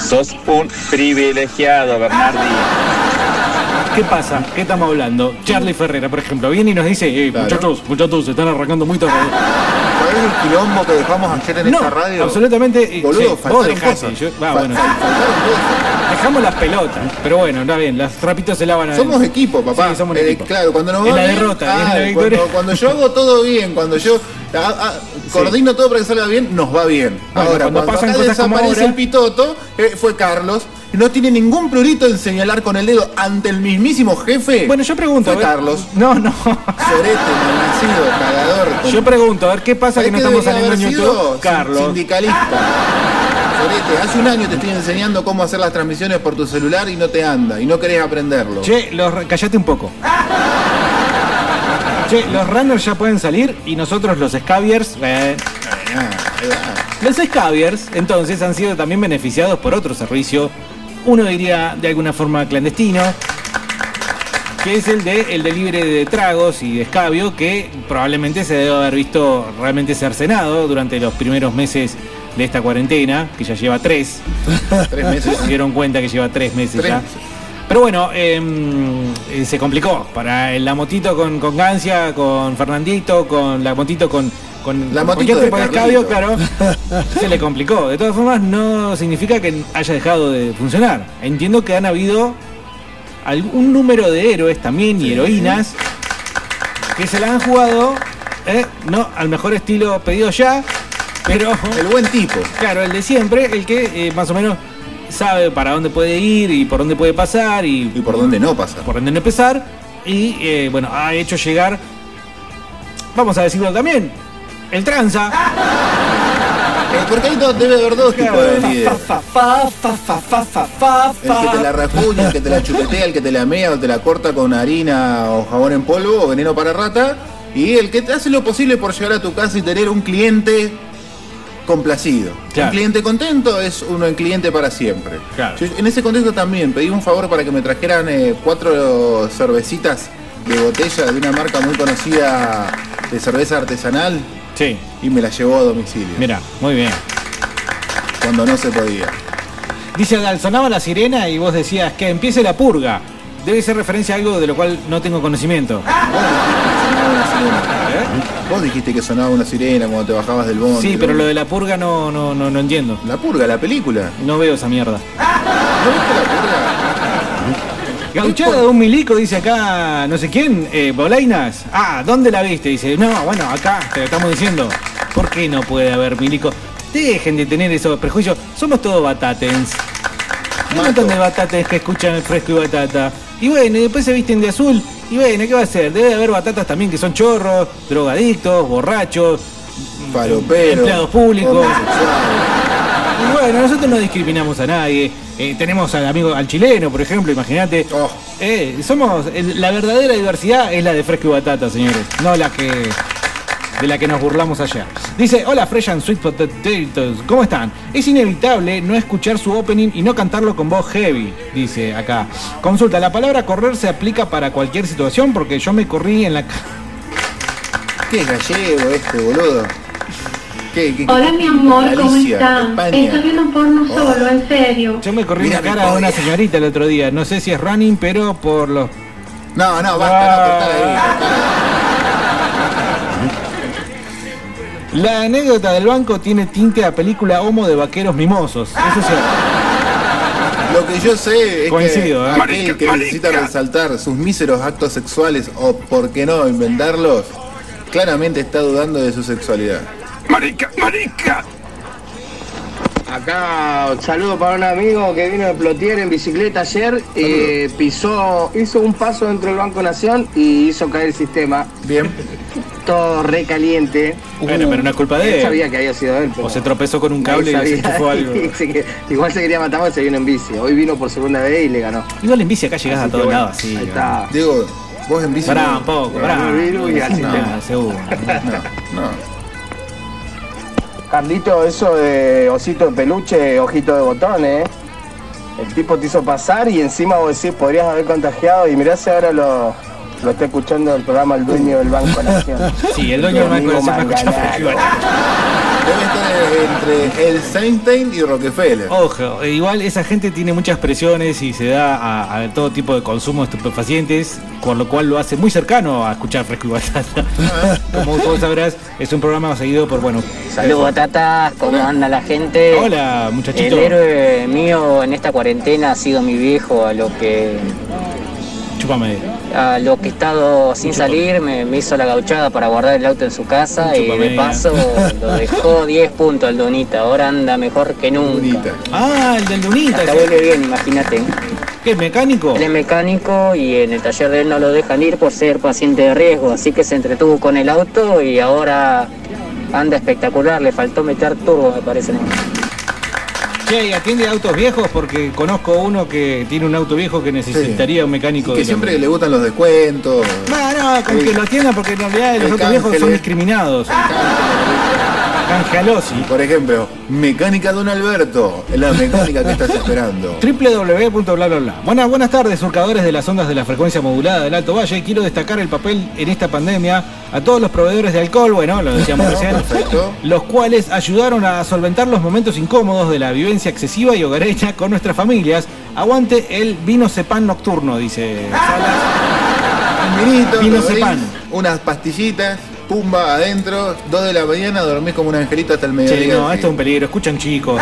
Sos un privilegiado, Bernardi. ¿Qué pasa? ¿Qué estamos hablando? Charlie Ferrera, por ejemplo, viene y nos dice, eh, Claro. muchachos, muchachos, se están arrancando muy tarde. ¿Sabés el quilombo que dejamos ayer en No, esta radio? absolutamente. Boludo, sí, vos cosas. yo- Fal- bueno. Dejamos las pelotas, pero bueno, está bien, las trapitos se lavan a Somos equipo, papá. Sí, somos un Eh, equipo. claro, cuando nos En la bien, derrota, ah, en la victoria. cuando, cuando yo hago todo bien, cuando yo ah, ah, coordino todo para que salga bien, nos va bien. Bueno, ahora, cuando cuando, pasan acá cosas como desaparece ahora- el pitoto, eh, fue Carlos, no tiene ningún prurito en señalar con el dedo ante el mismísimo jefe. Bueno, yo pregunto. Fue a ver- Carlos. No, no. Sorete, malnacido, cagador. con- Yo pregunto, a ver qué pasa ¿Sabés que no estamos saliendo en? YouTube. Carlos. Sindicalista. Sorete, hace un año te estoy enseñando cómo hacer las transmisiones por tu celular y no te anda, y no querés aprenderlo. Che, los, callate un poco. Che, los runners ya pueden salir y nosotros los scaviers. eh. Los scaviers, entonces, han sido también beneficiados por otro servicio, uno diría de alguna forma clandestino, que es el de el de tragos y de escabio, que probablemente se debe haber visto realmente cercenado durante los primeros meses de esta cuarentena, que ya lleva tres. Tres meses. Se dieron cuenta que lleva tres meses Tres ya. Pero bueno, em, eh, se complicó. Para la motito con, con Gancia, con Fernandito, con la motito con, con La motito de escabio, claro, se le complicó. De todas formas, no significa que haya dejado de funcionar. Entiendo que han habido algún número de héroes también y heroínas que se la han jugado, eh, no al mejor estilo pedido ya, pero El buen tipo. Claro, el de siempre, el que eh, más o menos sabe para dónde puede ir y por dónde puede pasar y Y por dónde no pasa. por dónde no empezar. Y eh, bueno, ha hecho llegar, vamos a decirlo también, el tranza. Porque ahí debe haber dos tipos de líderes. El que te la rajuña, el que te la chupetea, el que te la mea o te la corta con harina o jabón en polvo o veneno para rata. Y el que te hace lo posible por llegar a tu casa y tener un cliente complacido. Claro. Un cliente contento es uno en cliente para siempre. Claro. Yo en ese contexto también pedí un favor para que me trajeran eh, cuatro cervecitas de botella de una marca muy conocida de cerveza artesanal Sí, y me la llevó a domicilio. mira, muy bien. Cuando no se podía. Dice sonaba la sirena y vos decías que empiece la purga. Debe ser referencia a algo de lo cual no tengo conocimiento. Vos dijiste que sonaba una sirena cuando te bajabas del bondi. Sí, pero lo de la purga no, no, no, no entiendo. La purga, la película. No veo esa mierda. ¿No viste la purga? Gauchada de un milico, dice acá, no sé quién, eh, Bolainas. Ah, ¿dónde la viste? Dice, no, bueno, acá, te lo estamos diciendo. ¿Por qué no puede haber milico? Dejen de tener esos prejuicios. Somos todos batatens. Hay un montón de batates que escuchan el fresco y batata. Y bueno, y después se visten de azul. Y bueno, ¿qué va a hacer? Debe haber batatas también que son chorros, drogadictos, borrachos, Falopero. Empleados públicos. Y bueno, nosotros no discriminamos a nadie. Eh, tenemos al amigo, al chileno, por ejemplo, imagínate. Oh. Eh, somos. la verdadera diversidad es la de fresco y batata, señores. No la que. De la que nos burlamos ayer. Dice, hola Fresh and Sweet Potatoes, ¿cómo están? Es inevitable no escuchar su opening y no cantarlo con voz heavy, dice acá. Consulta, la palabra correr se aplica para cualquier situación porque yo me corrí en la... ¿Qué es gallego este, boludo? ¿Qué, qué- Hola mi amor, ¿cómo Galicia, están? España. Estoy viendo porno solo, en serio. Yo me corrí Mira en la cara de una señorita el otro día. No sé si es running, pero por los No, no, basta, no, cortala ahí. cortala. La anécdota del banco tiene tinte a película homo de vaqueros mimosos. Eso es cierto. Lo que yo sé es Coincido, que ¿eh? aquel que necesita resaltar sus míseros actos sexuales o, por qué no, inventarlos, claramente está dudando de su sexualidad. Marica, marica. Acá un saludo para un amigo que vino de Plotier en bicicleta ayer, eh, pisó, hizo un paso dentro del Banco Nación y hizo caer el sistema. Bien. Todo recaliente. Bueno, pero no es culpa de Él él. sabía que había sido él. pero O se tropezó con un cable y se enchufó algo. Igual se quería matar se vino en bici. Hoy vino por segunda vez y le ganó. Igual en bici acá llegás Así a todos bueno, lados, sí. ahí está. Diego, vos en bici. Pará no- un poco, no, pará. No, seguro. No, no. Carlito, eso de osito de peluche, ojito de botón, ¿eh? El tipo te hizo pasar y encima vos decís, podrías haber contagiado y mirá si ahora lo, lo está escuchando el programa el dueño del Banco Nación. Sí, el dueño del banco escucha. Debe estar entre el Seinstein y Rockefeller. Ojo, e igual esa gente tiene muchas presiones y se da a, a todo tipo de consumo de estupefacientes, con lo cual lo hace muy cercano a escuchar Fresco y Batata. Como todos sabrás, es un programa seguido por, bueno... Saludos tatas, ¿cómo anda la gente? Hola, muchachito. El héroe mío en esta cuarentena ha sido mi viejo, a lo que A lo que he estado sin salir me, me hizo la gauchada para guardar el auto en su casa y de paso lo dejó 10 puntos el Donita, ahora anda mejor que nunca. Ah, el del Dunita. Hasta huele bien, imagínate. ¿Qué es mecánico? Él es mecánico y en el taller de él no lo dejan ir por ser paciente de riesgo, así que se entretuvo con el auto y ahora anda espectacular, le faltó meter turbo me parece. ¿no? Che, ¿y atiende autos viejos? Porque conozco uno que tiene un auto viejo que necesitaría un mecánico. Que de siempre le gustan los descuentos. No, no, con que lo atiendan porque en realidad los autos viejos son discriminados. Canjalosi. Por ejemplo, mecánica Don Alberto, la mecánica que estás esperando. www.bla bla bla. Buenas, buenas tardes, surcadores de las ondas de la frecuencia modulada del Alto Valle. Quiero destacar el papel en esta pandemia a todos los proveedores de alcohol, bueno, lo decíamos recién, Perfecto. los cuales ayudaron a solventar los momentos incómodos de la vivencia excesiva y hogareña con nuestras familias. Aguante el vino cepan nocturno, dice Salas. Un vinito, Vino Cepan. unas pastillitas, pumba adentro, 2 de la mañana, dormís como un angelito hasta el mediodía. no, Sí. esto es un peligro, escuchan chicos.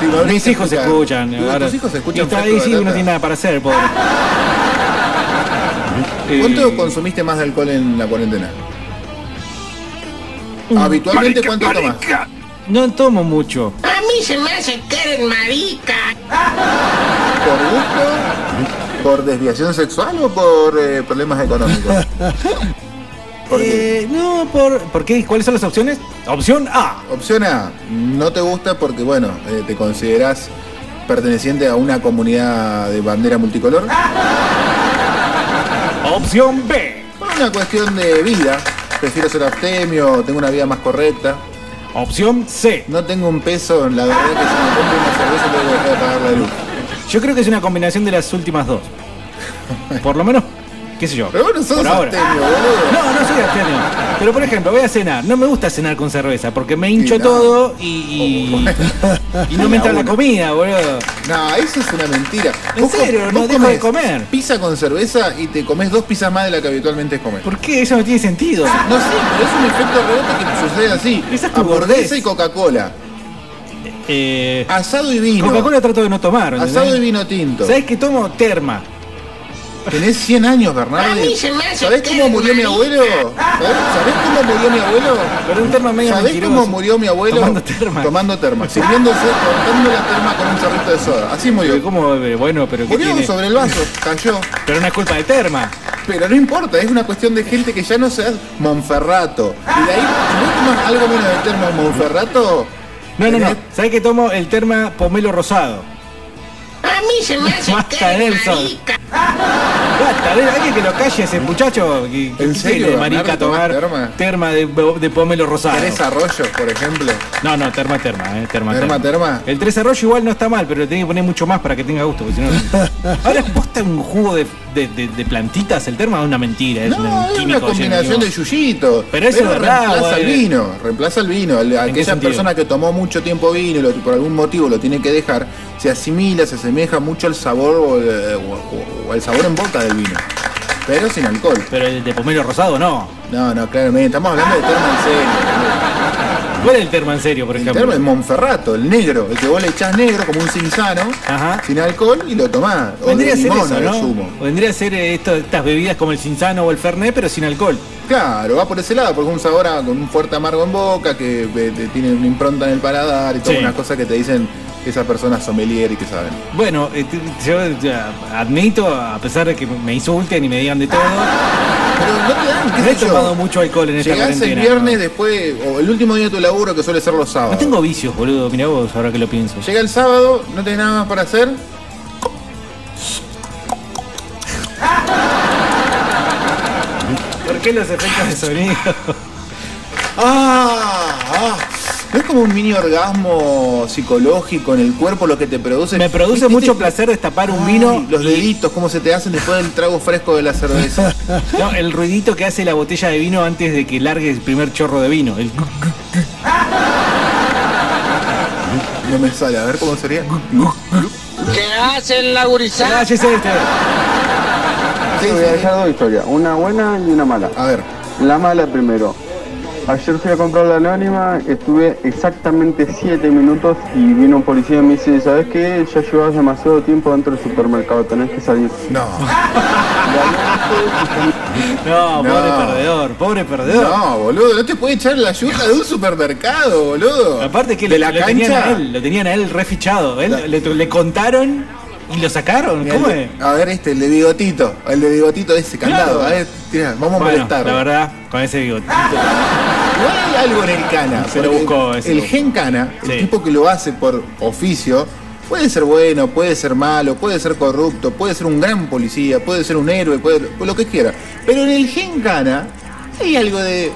Sí, Mis hijos escuchás. escuchan. Tus- ahora- Tus hijos y escuchan está Fresco ahí sí, Tata. tiene nada para hacer, pobre. ¿Cuánto Eh, consumiste más de alcohol en la cuarentena? Habitualmente, ¿cuánto tomas? No tomo mucho. A mí se me hace que eres marica. ¿Por gusto? ¿Por desviación sexual o por eh, problemas económicos? Eh, no, por, ¿por qué? ¿Cuáles son las opciones? Opción A. opción A, no te gusta porque, bueno, eh, te consideras perteneciente a una comunidad de bandera multicolor. Opción B. Por una cuestión de vida, prefiero ser abstemio, tengo una vida más correcta. Opción C. No tengo un peso, la verdad que si me compro una cerveza tengo que dejar de pagar la luz. Yo creo que es una combinación de las últimas dos. Por lo menos, qué sé yo. Pero bueno, sos por ahora. No, no soy abstemio. Pero por ejemplo, voy a cenar. No me gusta cenar con cerveza porque me hincho no. todo y, y, y no me entra la comida, boludo. No, eso es una mentira. ¿En serio? No dejo de comés comer. Pizza con cerveza y te comes dos pizzas más de la que habitualmente comes. ¿Por qué? Eso no tiene sentido. No sé, pero es un efecto rebote que sucede así. Esa es tu Hamburguesa gordez. y Coca-Cola. Eh, Asado y vino. Coca-Cola trato de no tomar. Asado y vino tinto. ¿Sabes qué tomo? Terma. Tenés 100 años, Bernardo. A mí se me hace ¿Sabés cómo murió mi abuelo? ¿Sabés, sabés cómo murió mi abuelo? Pero un terma medio ¿Sabés mentiroso. cómo murió mi abuelo? Tomando terma. Tomando terma. Sirviéndose, cortando la terma con un chorrito de soda. Así murió. ¿Cómo? eh, Bueno, pero ¿qué Murió tiene? sobre el vaso, cayó. Pero no es culpa de terma. Pero no importa, es una cuestión de gente que ya no se Monferrato. Y de ahí, si vos tomas algo menos de terma Monferrato, No, no, no. ¿Sabes que tomo el terma pomelo rosado? A mí se me hace que Basta, Nelson. marica. A ver, alguien que lo calle ese muchacho. que ¿En serio, marica, tomar terma, de, de pomelo rosado. ¿Querés arroyo, por ejemplo? No, no, terma, terma, eh, terma, Terma, terma. El tres arroyo igual no está mal, pero le tenés que poner mucho más para que tenga gusto, porque si no... Ahora posta un jugo de, de, de- de plantitas, el terma es una mentira, es No, un es una combinación de yuyito. Pero eso es verdad, reemplaza el vino, reemplaza el vino. Qué Aquella persona que tomó mucho tiempo vino y lo- por algún motivo lo tiene que dejar, se asimila, se asemeja mucho al sabor o, el- o- o- o al sabor en boca del vino. Pero sin alcohol. Pero el de pomelo rosado no. No, no, claramente. Estamos hablando de termo en serio. ¿Cuál es el termo en serio, por El ejemplo? termo es Monferrato, el negro, el que vos le echás negro como un cinzano, Ajá. sin alcohol y lo tomás. O Vendría a de ser limón, eso, ¿no? sumo. Vendría a ser eh, esto- estas bebidas como el cinzano o el fernet, pero sin alcohol. Claro, va por ese lado, porque es un sabor a- con un fuerte amargo en boca, que eh, te- tiene una impronta en el paladar y todas Sí. unas cosas que te dicen esas personas sommelier y que saben. Bueno, eh, yo admito, a pesar de que me insulten y me digan de todo, Pero no te dan, qué no he tomado mucho alcohol en esta Llegás el cuarentena. viernes ¿no? después, o el último día de tu laburo, que suele ser los sábados. No tengo vicios, boludo, mirá vos, ahora que lo pienso. Llega el sábado, no tenés nada más para hacer. ¿Por qué los efectos de sonido? ¡Ah! ah. ¿No es como un mini orgasmo psicológico en el cuerpo lo que te produce? Me produce ¿Viste? mucho placer destapar un Ay, vino. Los y- deditos, cómo se te hacen después del trago fresco de la cerveza. No, el ruidito que hace la botella de vino antes de que largue el primer chorro de vino. El... No me sale, a ver cómo sería. ¿Qué hacen la gurizada? Este. Sí, voy a dejar dos historias, una buena y una mala. A ver, La mala primero. Ayer fui a comprar la anónima, estuve exactamente 7 minutos y vino un policía y me dice, ¿sabes qué? Ya llevas demasiado tiempo dentro del supermercado, tenés que salir. no. No, No. pobre perdedor, pobre perdedor. No, boludo, no te puede echar la ayuda de un supermercado, boludo. Aparte que de lo, la lo tenían a cancha. él, lo tenían a él refichado. Él, le, le contaron y lo sacaron. ¿Cómo el es? A ver este, el de bigotito. El de bigotito ese, candado. Claro. A ver, tira, vamos a molestar. la verdad, con ese bigote. Hay algo en el cana. Se lo porque buscó, ese El buscó. gen cana, Sí. el tipo que lo hace por oficio, puede ser bueno, puede ser malo, puede ser corrupto, puede ser un gran policía, puede ser un héroe, puede lo que quiera. Pero en el gen cana hay algo de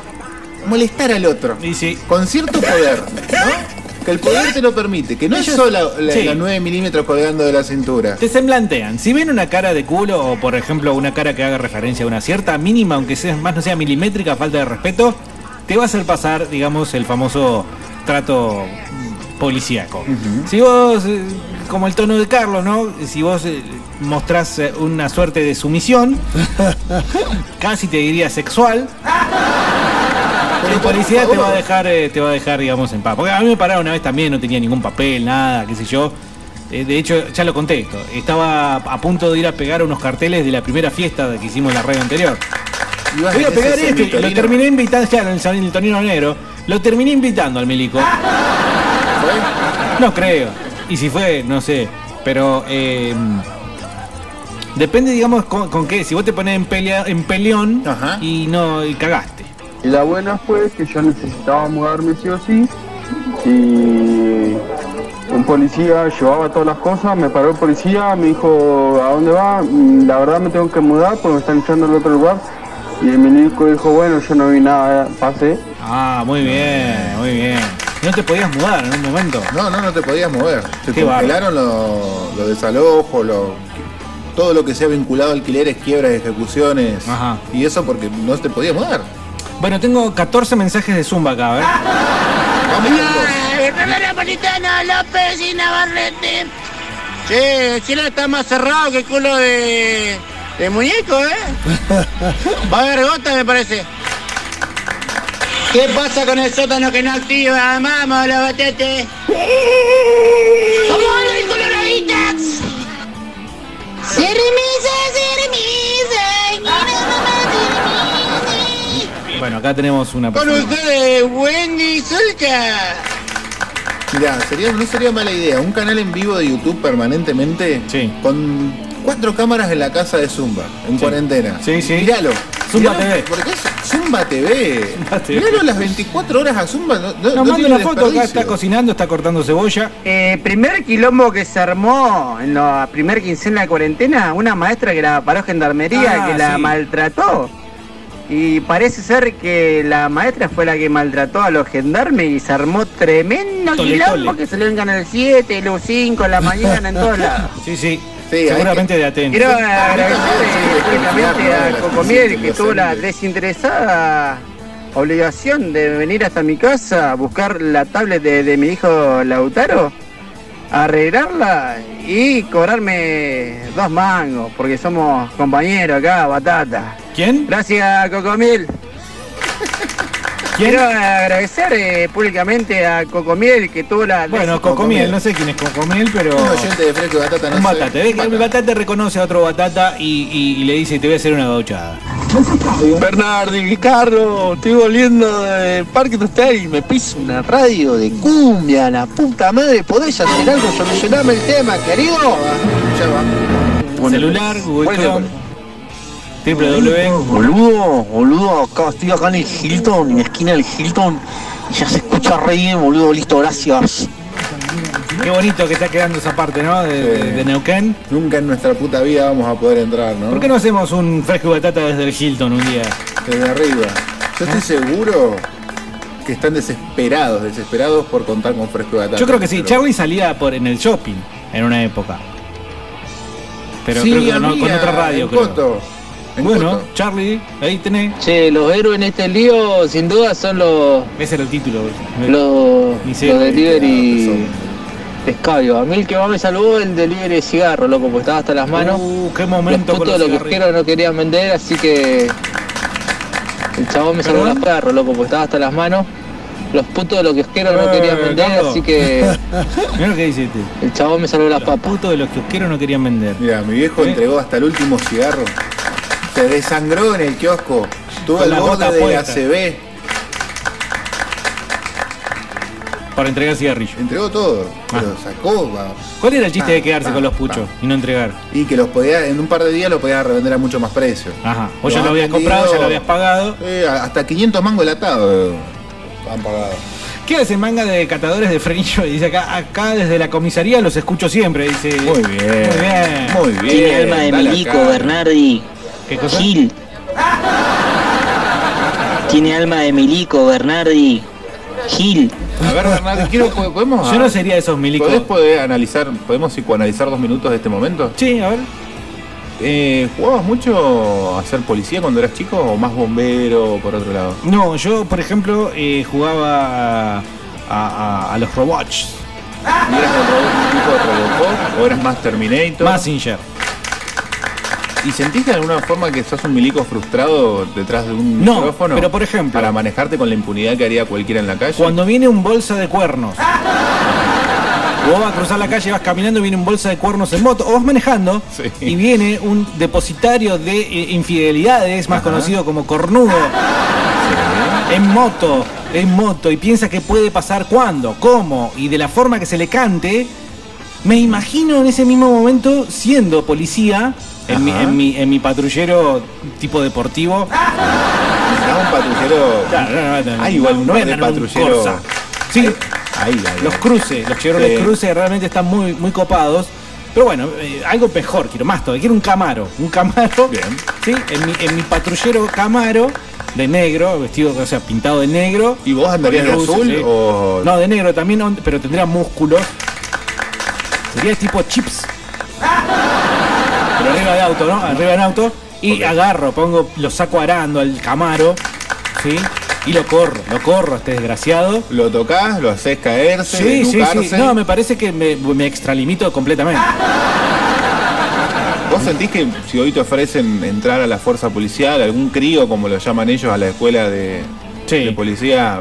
molestar al otro. Y sí. Con cierto poder, ¿no? Que el poder te lo permite, que no es solo la, sí. la 9 milímetros colgando de la cintura. Te semblantean. Si ven una cara de culo o, por ejemplo, una cara que haga referencia a una cierta mínima, aunque sea más no sea milimétrica, falta de respeto, te va a hacer pasar, digamos, el famoso trato policíaco. Si vos, eh, como el tono de Carlos, ¿no? Si vos eh, mostrás eh, una suerte de sumisión, casi te diría sexual, el policía te va a dejar, eh, te va a dejar, digamos, en paz. Porque a mí me pararon una vez también, no tenía ningún papel, nada, qué sé yo. De hecho, ya lo conté esto. Estaba a punto de ir a pegar unos carteles de la primera fiesta que hicimos en la radio anterior. Ibas Voy a pegar ese este, lo terminé invitando, claro, en el Tonino Negro, lo terminé invitando al milico. ¿Fue? No creo. Y si fue, no sé. Pero eh, depende, digamos, con, con qué. Si vos te pones en, pelea, en peleón Ajá. y no y cagaste. Y la buena fue que yo necesitaba mudarme sí o sí. Y un policía llevaba todas las cosas, me paró el policía, me dijo, ¿a dónde va? "Mm, La verdad me tengo que mudar porque me están echando al otro lugar. Y el milico dijo, bueno, yo no vi nada, pasé. Ah, muy bien, muy bien. No te podías mudar en un momento. No, no, no te podías mover. Te Qué congelaron los lo desalojos, lo- todo lo que sea vinculado a alquileres, quiebras, ejecuciones. Ajá. Y eso porque no te podías mudar. Bueno, tengo 14 mensajes de Zumba acá, a ver. Vamos López y Navarrete. Che, el cielo está más cerrado que el culo de, de muñeco, ¿eh? Va a haber gota, me parece. ¿Qué pasa con el sótano que no activa? Vamos, los batetes. ¡Somos los coloraditas! ¡Cermisa, cermisa! Bueno, acá tenemos una Con persona. ustedes, Wendy Zulka. Mirá, sería, no sería mala idea. Un canal en vivo de YouTube permanentemente. Sí. Con cuatro cámaras en la casa de Zumba, en cuarentena. Sí, sí. Miralo. Zumba Miralo, TV. Porque es Zumba TV. Zumba TV. Miralo las 24 horas a Zumba. No, no, no manda una foto acá, está cocinando, está cortando cebolla. Eh, primer quilombo que se armó en la primer quincena de cuarentena, una maestra que la paró gendarmería, Ah, que la sí. maltrató. Y parece ser que la maestra fue la que maltrató a los gendarmes y se armó tremendo Tole, quilombo tole. que salió en Canal 7, Luz 5, en la mañana, en todos lados. Sí, sí. Sí, Seguramente de atento. Quiero agradecer a Cocomiel que tuvo la desinteresada obligación de venir hasta mi casa a buscar la tablet de, de mi hijo Lautaro. arreglarla y cobrarme dos mangos, porque somos compañeros acá, batata. ¿Quién? Gracias, Cocomil. Quiero agradecer eh, públicamente a Cocomiel que tuvo la... Bueno, Cocomiel, no sé quién es Cocomiel, pero. Un oyente de fresco y batata, no Un sé. batata. Ve que el batata reconoce a otro batata y, y- y le dice: Te voy a hacer una gauchada. Bernardi, Carlos, estoy volviendo del Parque Tostel y me piso una radio de cumbia, la puta madre, ¿podés hacer algo? Solucioname el tema, querido. Ya va. Celular, Google Bueno, www. Boludo, boludo, acá estoy acá en el Hilton, en la esquina del Hilton, y ya se escucha re bien, boludo, listo, gracias. Qué bonito que está quedando esa parte, ¿no? De, de- de Neuquén. Nunca en nuestra puta vida vamos a poder entrar, ¿no? ¿Por qué no hacemos un fresco y batata desde el Hilton un día? Desde arriba. Yo estoy seguro que están desesperados, desesperados por contar con fresco y batata. Yo creo que sí. Pero- Charlie salía por en el shopping en una época. Pero Sí, creo que no, con otra radio, en creo. Coto, Bueno. Charlie, ahí tenés. Che, los héroes en este lío sin duda son los, Ese era el título. los, los delivery escabio. A mí el que más me salvó el delivery de cigarro, loco, porque estaba hasta las manos. Uh, qué los momento con putos los de los kiosqueros no querían vender, así que el chabón me salvó los perros, loco, porque estaba hasta las manos. Los putos de los kiosqueros no Eh, querían vender, así que Mirá lo que dice este. el chabón me salvó las Los papas. putos de los kiosqueros no querían vender. Mira, mi viejo ¿Eh? entregó hasta el último cigarro. Se desangró en el kiosco. Tuvo el la borde bota de la puesta. CB. Para entregar cigarrillos. Entregó todo. Ah. Pero sacó. va. ¿Cuál era el chiste Ah, de quedarse ah, con los puchos y no entregar? Y que los podía, en un par de días los podía revender a mucho más precio. Ajá. O ya lo habías comprado, ya lo habías pagado. eh, hasta 500 mangos latados eh, han pagado. ¿Qué hace manga de catadores de frenillo? Dice acá, acá desde la comisaría los escucho siempre. Dice. Muy bien. Muy bien. Muy bien. Tiene alma de dale milico, acá. Bernardi. ¿Qué cosa? Gil. Tiene alma de milico, Bernardi. Gil. A ver, Bernardo, quiero, ¿podemos, Yo no sería de esos milicos. ¿Podés poder analizar, podemos psicoanalizar dos minutos de este momento? Sí, a ver. Eh, ¿Jugabas mucho a ser policía cuando eras chico o más bombero por otro lado? No, yo, por ejemplo, eh, jugaba a, a- a- a los robots. ¿Y eras de robot, tipo de Robocop o eras más Terminator? Massinger. ¿Y sentiste de alguna forma que sos un milico frustrado detrás de un No, micrófono? pero por ejemplo- Para manejarte con la impunidad que haría cualquiera en la calle. Cuando viene un bolsa de cuernos. Vos vas a cruzar la calle, vas caminando y viene un bolsa de cuernos en moto, o vas manejando Sí. y viene un depositario de eh, infidelidades, más Ajá. conocido como cornudo, en moto, en moto, y piensa que puede pasar cuándo, cómo y de la forma que se le cante, me imagino en ese mismo momento siendo policía, en mi, en, mi, en mi patrullero tipo deportivo. Necesitaba un patrullero. Claro, no, no, no, Hay igual un de. Corsa. Sí, Ahí, ahí. los cruces, los Chevrolet Sí. cruces realmente están muy, muy copados. Pero bueno, eh, algo mejor, quiero más todavía. Quiero un Camaro. Un Camaro. Bien. Sí, en mi, en mi patrullero Camaro de negro, vestido, o sea, pintado de negro. ¿Y vos andarías de azul sí. o.? No, de negro también, pero tendría músculos. Sería tipo chips. Pero arriba de auto, ¿no? Arriba en auto. Y agarro, pongo, lo saco arando al Camaro. ¿Sí? Y lo corro, lo corro, este desgraciado. Lo tocas, lo haces caerse, Sí, sí, sí. No, me parece que me, me extralimito completamente. ¿Vos sentís que si hoy te ofrecen entrar a la fuerza policial, algún crío, como lo llaman ellos, a la escuela de, Sí. de policía,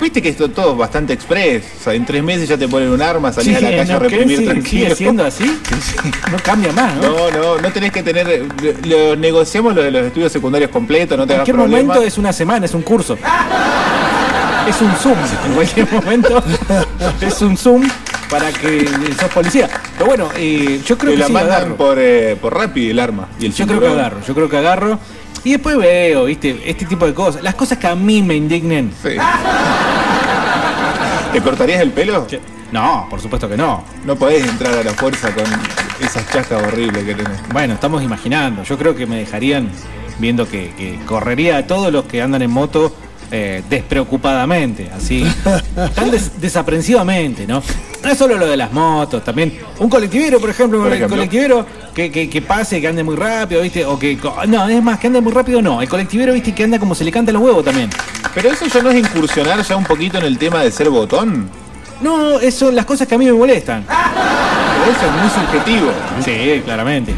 viste que esto todo es bastante express? O sea, en tres meses ya te ponen un arma, salís Sí, a la calle ¿no? a reprimir Sí, tranquilo. ¿Sigue siendo así? No cambia más, ¿no? No, no, no tenés que tener. Lo, lo- negociamos lo de los estudios secundarios completos, no te en hagas cualquier problema. momento es una semana, es un curso. Es un Zoom, en cualquier momento es un Zoom para que sos policía. Pero bueno, eh, yo creo que la sí mandan agarro. por, eh, por Rappi el arma. Y el Yo creo que agarro, yo creo que agarro. Y después veo, viste, este tipo de cosas. Las cosas que a mí me indignen. Sí. ¿Te cortarías el pelo? No, por supuesto que no. No podés entrar a la fuerza con esas chascas horribles que tenés. Bueno, estamos imaginando. Yo creo que me dejarían viendo que, que correría a todos los que andan en moto eh, despreocupadamente, así, tan des- desaprensivamente, ¿no? No es solo lo de las motos, también un colectivero, por ejemplo, Por ejemplo. colectivero que, que- que pase, que ande muy rápido, ¿viste? O que, no, es más, que ande muy rápido, no. El colectivero, ¿viste? Que anda como se le canta los huevos también. Pero eso ya no es incursionar ya un poquito en el tema de ser botón. No, eso son las cosas que a mí me molestan. Eso es muy subjetivo. Sí, claramente.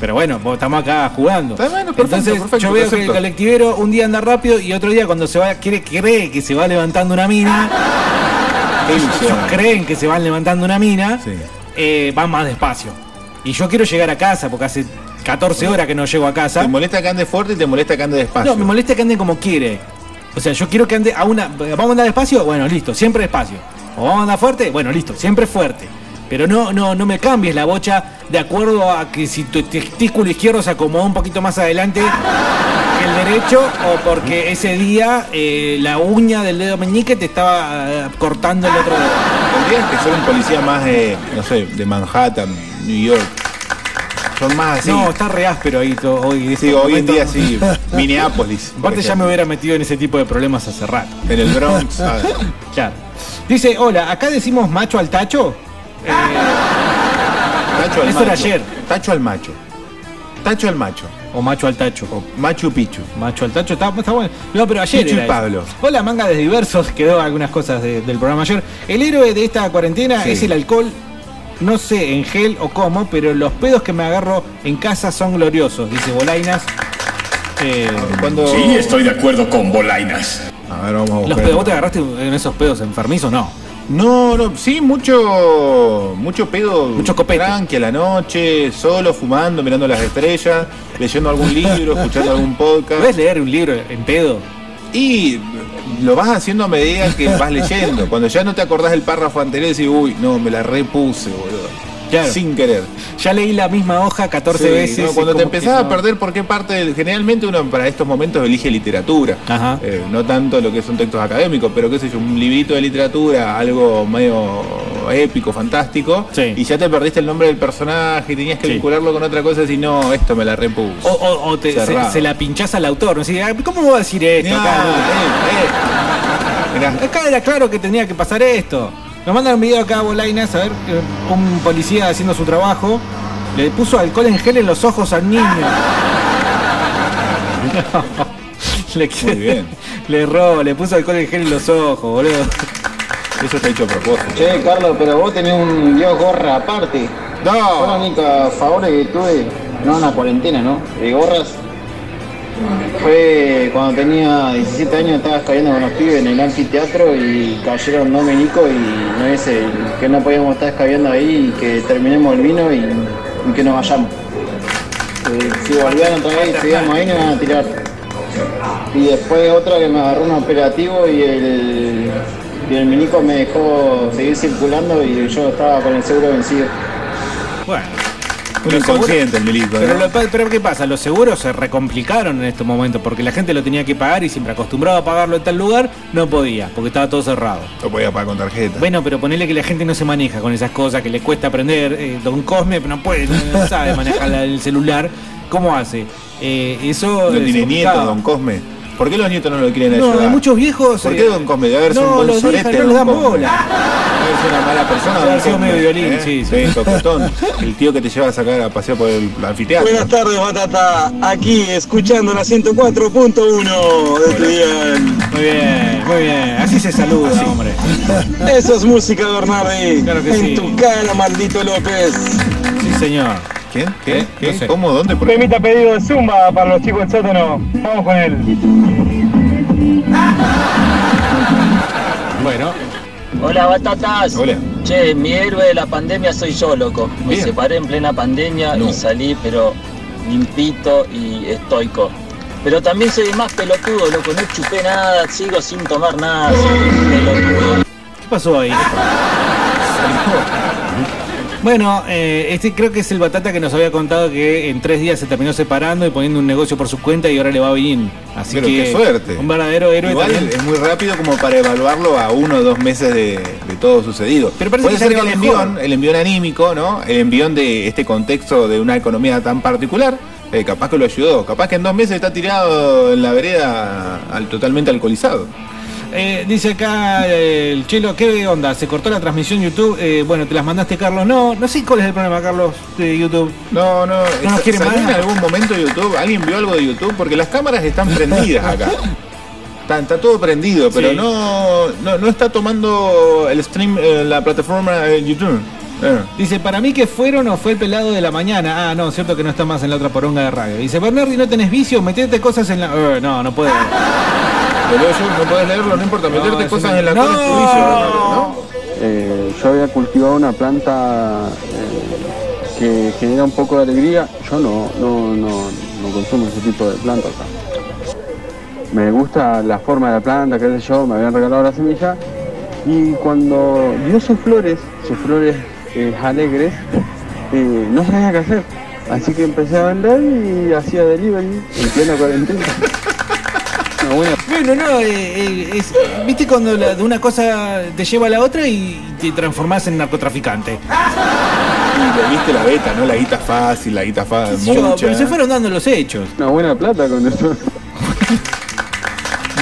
Pero bueno, estamos acá jugando. perfecto, Entonces perfecto, yo veo que el colectivero un día anda rápido y otro día cuando se va, quiere, cree que se va levantando una mina. Ellos creen que se van levantando una mina, eh, van más despacio. Y yo quiero llegar a casa porque hace 14 horas que no llego a casa. Te molesta que ande fuerte y te molesta que ande despacio. No, me molesta que ande como quiere. O sea, yo quiero que ande a una. ¿Vamos a andar despacio? Bueno, listo, siempre despacio. ¿O vamos a andar fuerte? Bueno, listo, siempre fuerte. Pero no, no, no me cambies la bocha de acuerdo a que si tu testículo izquierdo se acomoda un poquito más adelante el derecho o porque ese día eh, la uña del dedo meñique te estaba eh, cortando el otro dedo. Tendrías que ser un policía más de, no sé, de Manhattan, New York. Son más así. No, está re áspero ahí to- hoy. Sí, hoy en día sí. Minneapolis. por Aparte ya me ejemplo. hubiera metido en ese tipo de problemas hace rato. En el Bronx. Claro. Dice, hola, acá decimos macho al tacho. Tacho al Eso macho. era ayer. Tacho al macho. Tacho al macho. O macho al tacho. O Machu Picchu. Macho al tacho, está, está bueno. No, pero ayer. Pichu y eso. Pablo. Hola, manga de diversos. Quedó algunas cosas de- del programa ayer. El héroe de esta cuarentena Sí. es el alcohol. No sé en gel o cómo, pero los pedos que me agarro en casa son gloriosos, dice Bolainas. Eh, Cuando... Sí, estoy de acuerdo con Bolainas. A ver, vamos a ¿Los buscar. pedos, vos te agarraste en esos pedos enfermizos? No. No, no, sí, mucho, mucho pedo Mucho copete. tranqui a la noche, solo, fumando, mirando las estrellas, leyendo algún libro, escuchando algún podcast. ¿Puedes leer un libro en pedo? Y lo vas haciendo a medida que vas leyendo. Cuando ya no te acordás del párrafo anterior, decís, uy, no, me la repuse, boludo. Claro. Sin querer. Ya leí la misma hoja 14 Sí, veces. no, cuando te empezás a perder por qué parte del- generalmente uno para estos momentos elige literatura Ajá. Eh, no tanto lo que son textos académicos pero qué sé yo un librito de literatura algo medio épico fantástico Sí. y ya te perdiste el nombre del personaje y tenías que Sí. vincularlo con otra cosa y no esto me la repuse O, o- o te- se, la pinchás al autor. ¿no? Así, "Ah, ¿Cómo voy a decir esto? Acá? eh, eh. Acá era claro que tenía que pasar esto. Nos mandan un video acá a Bolainas, a ver, eh, un policía haciendo su trabajo. Le puso alcohol en gel en los ojos al niño. le, Muy bien. le erró, le puso alcohol en gel en los ojos, boludo. eso está hecho a propósito Che, Carlos, pero vos tenés un Dios gorra aparte. Fue la no única favor que tuve, no en la cuarentena, ¿no? De gorras. Fue cuando tenía 17 años, estaba cayendo con los pibes en el anfiteatro y cayeron Domenico y no ese, que no podíamos estar escabeando ahí y que terminemos el vino y, que nos vayamos. Eh, si volvían otra vez y seguíamos ahí, nos iban a tirar. Y después otra que me agarró un operativo y el, y el minico me dejó seguir circulando y yo estaba con el seguro vencido. Bueno. Un Los inconsciente el milico Pero, ¿no? lo- pero ¿qué pasa? Los seguros se recomplicaron en estos momentos porque la gente lo tenía que pagar y siempre acostumbrado a pagarlo en tal lugar, no podía, porque estaba todo cerrado. lo podía pagar con tarjeta Bueno, pero ponele que la gente no se maneja con esas cosas, que le cuesta aprender. eh, don Cosme no puede, no, no sabe manejar el celular. ¿Cómo hace? Eh, eso no es tiene nieto don Cosme ¿por qué los nietos no lo quieren No, ayudar? hay muchos viejos. ¿Por eh, qué don Cosme? debe haber sido no, un buen los sorete no don le dan bola. Ser una mala persona. Haber sido medio violín, ¿eh? sí, sí. El tío que te lleva a sacar a pasear por el anfiteatro. Buenas tardes, Batata. Aquí, escuchando la 104.1 de tu dial. Muy bien, muy bien. Así se saluda, hombre. Eso es música, Bernardi. Claro que en sí. tu cara, maldito López. Sí, señor. ¿Quién? ¿Qué? ¿Eh? ¿Qué? No sé. ¿Cómo? ¿Dónde? ¿Por qué? Temita pedido de Zumba para los chicos del sótano. Vamos con él. Bueno, Hola batatas. Hola. Che, mi héroe de la pandemia soy yo, loco. Me Bien. separé en plena pandemia No. y salí, pero limpito y estoico. Pero también soy el más pelotudo, loco. No chupé nada, sigo sin tomar nada. Soy un pelotudo. ¿qué pasó ahí? Bueno, eh, este creo que es el batata que nos había contado que en tres días se terminó separando y poniendo un negocio por su cuenta y ahora le va bien. Así Pero que qué suerte. un verdadero héroe Igual también. es muy rápido como para evaluarlo a uno o dos meses de, de todo sucedido. Pero parece Puede que ser que el mejor. envión, el envión anímico, ¿no? El envión de este contexto de una economía tan particular, eh, capaz que lo ayudó. Capaz que en dos meses está tirado en la vereda al, totalmente alcoholizado. Eh, dice acá eh, el Chelo, ¿qué onda? ¿Se cortó la transmisión YouTube? Eh, bueno, te las mandaste, Carlos. No, no sé cuál es el problema, Carlos, de YouTube. No, no, ¿No nos quiere en algún momento YouTube? ¿Alguien vio algo de YouTube? Porque las cámaras están prendidas acá. Está, está todo prendido, pero Sí. no, no, no está tomando el stream, eh, la plataforma de YouTube. Eh. Dice, para mí que fueron o fue el pelado de la mañana. Ah, no, cierto que no está más en la otra poronga de radio. Dice, Bernardi, ¿no tenés vicio? Metete cosas en la... Eh, no, no puede. No puedes leerlo, no importa, meterte cosas en la No. Eh, yo había cultivado una planta eh, que genera un poco de alegría. Yo no, no, no, no consumo ese tipo de plantas. o sea. Me gusta la forma de la planta, qué sé yo, me habían regalado la semilla. Y cuando dio sus flores, sus flores eh, alegres, eh, no sabía qué hacer. Así que empecé a vender y hacía delivery en plena cuarentena. Buena Bueno, no, eh, eh, es- viste cuando la- de una cosa te lleva a la otra y te transformás en narcotraficante. Y le viste la beta, ¿no? La guita fácil, la guita fácil, Yo, mucha. pero se fueron dando los hechos. Una buena plata con eso.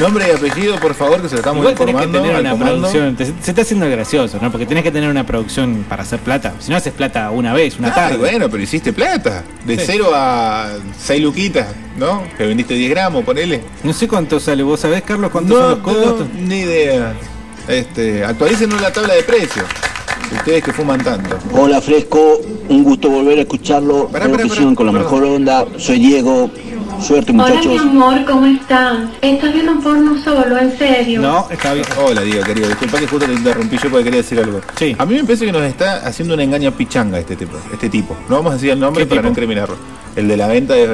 Nombre y apellido, por favor, que se lo estamos Igual tenés que informando tener una producción, te- se está haciendo gracioso, ¿no? Porque tenés que tener una producción para hacer plata. Si no haces plata una vez, una Ah, tarde. bueno, pero hiciste plata. De Sí. 0 a 6 luquitas, ¿no? Que vendiste 10 gramos, ponele. No sé cuánto sale, ¿vos sabés, Carlos, cuántos son los costos? no, ni idea. Este, actualícenos la tabla de precios. Ustedes que fuman tanto. Hola Fresco, un gusto volver a escucharlo. Pará, Creo pará, que pará, sigan con la perdón. mejor onda. Soy Diego. Suerte Hola mi muchachos. amor, ¿cómo estás? ¿Estás viendo porno solo, en serio? No, está bien. Hola, Diego, querido. Disculpa que justo te interrumpí yo porque quería decir algo. Sí. A mí me parece que nos está haciendo una engaña pichanga este tipo. Este tipo. No vamos a decir el nombre ¿Qué para no incriminarlo. El de la venta de,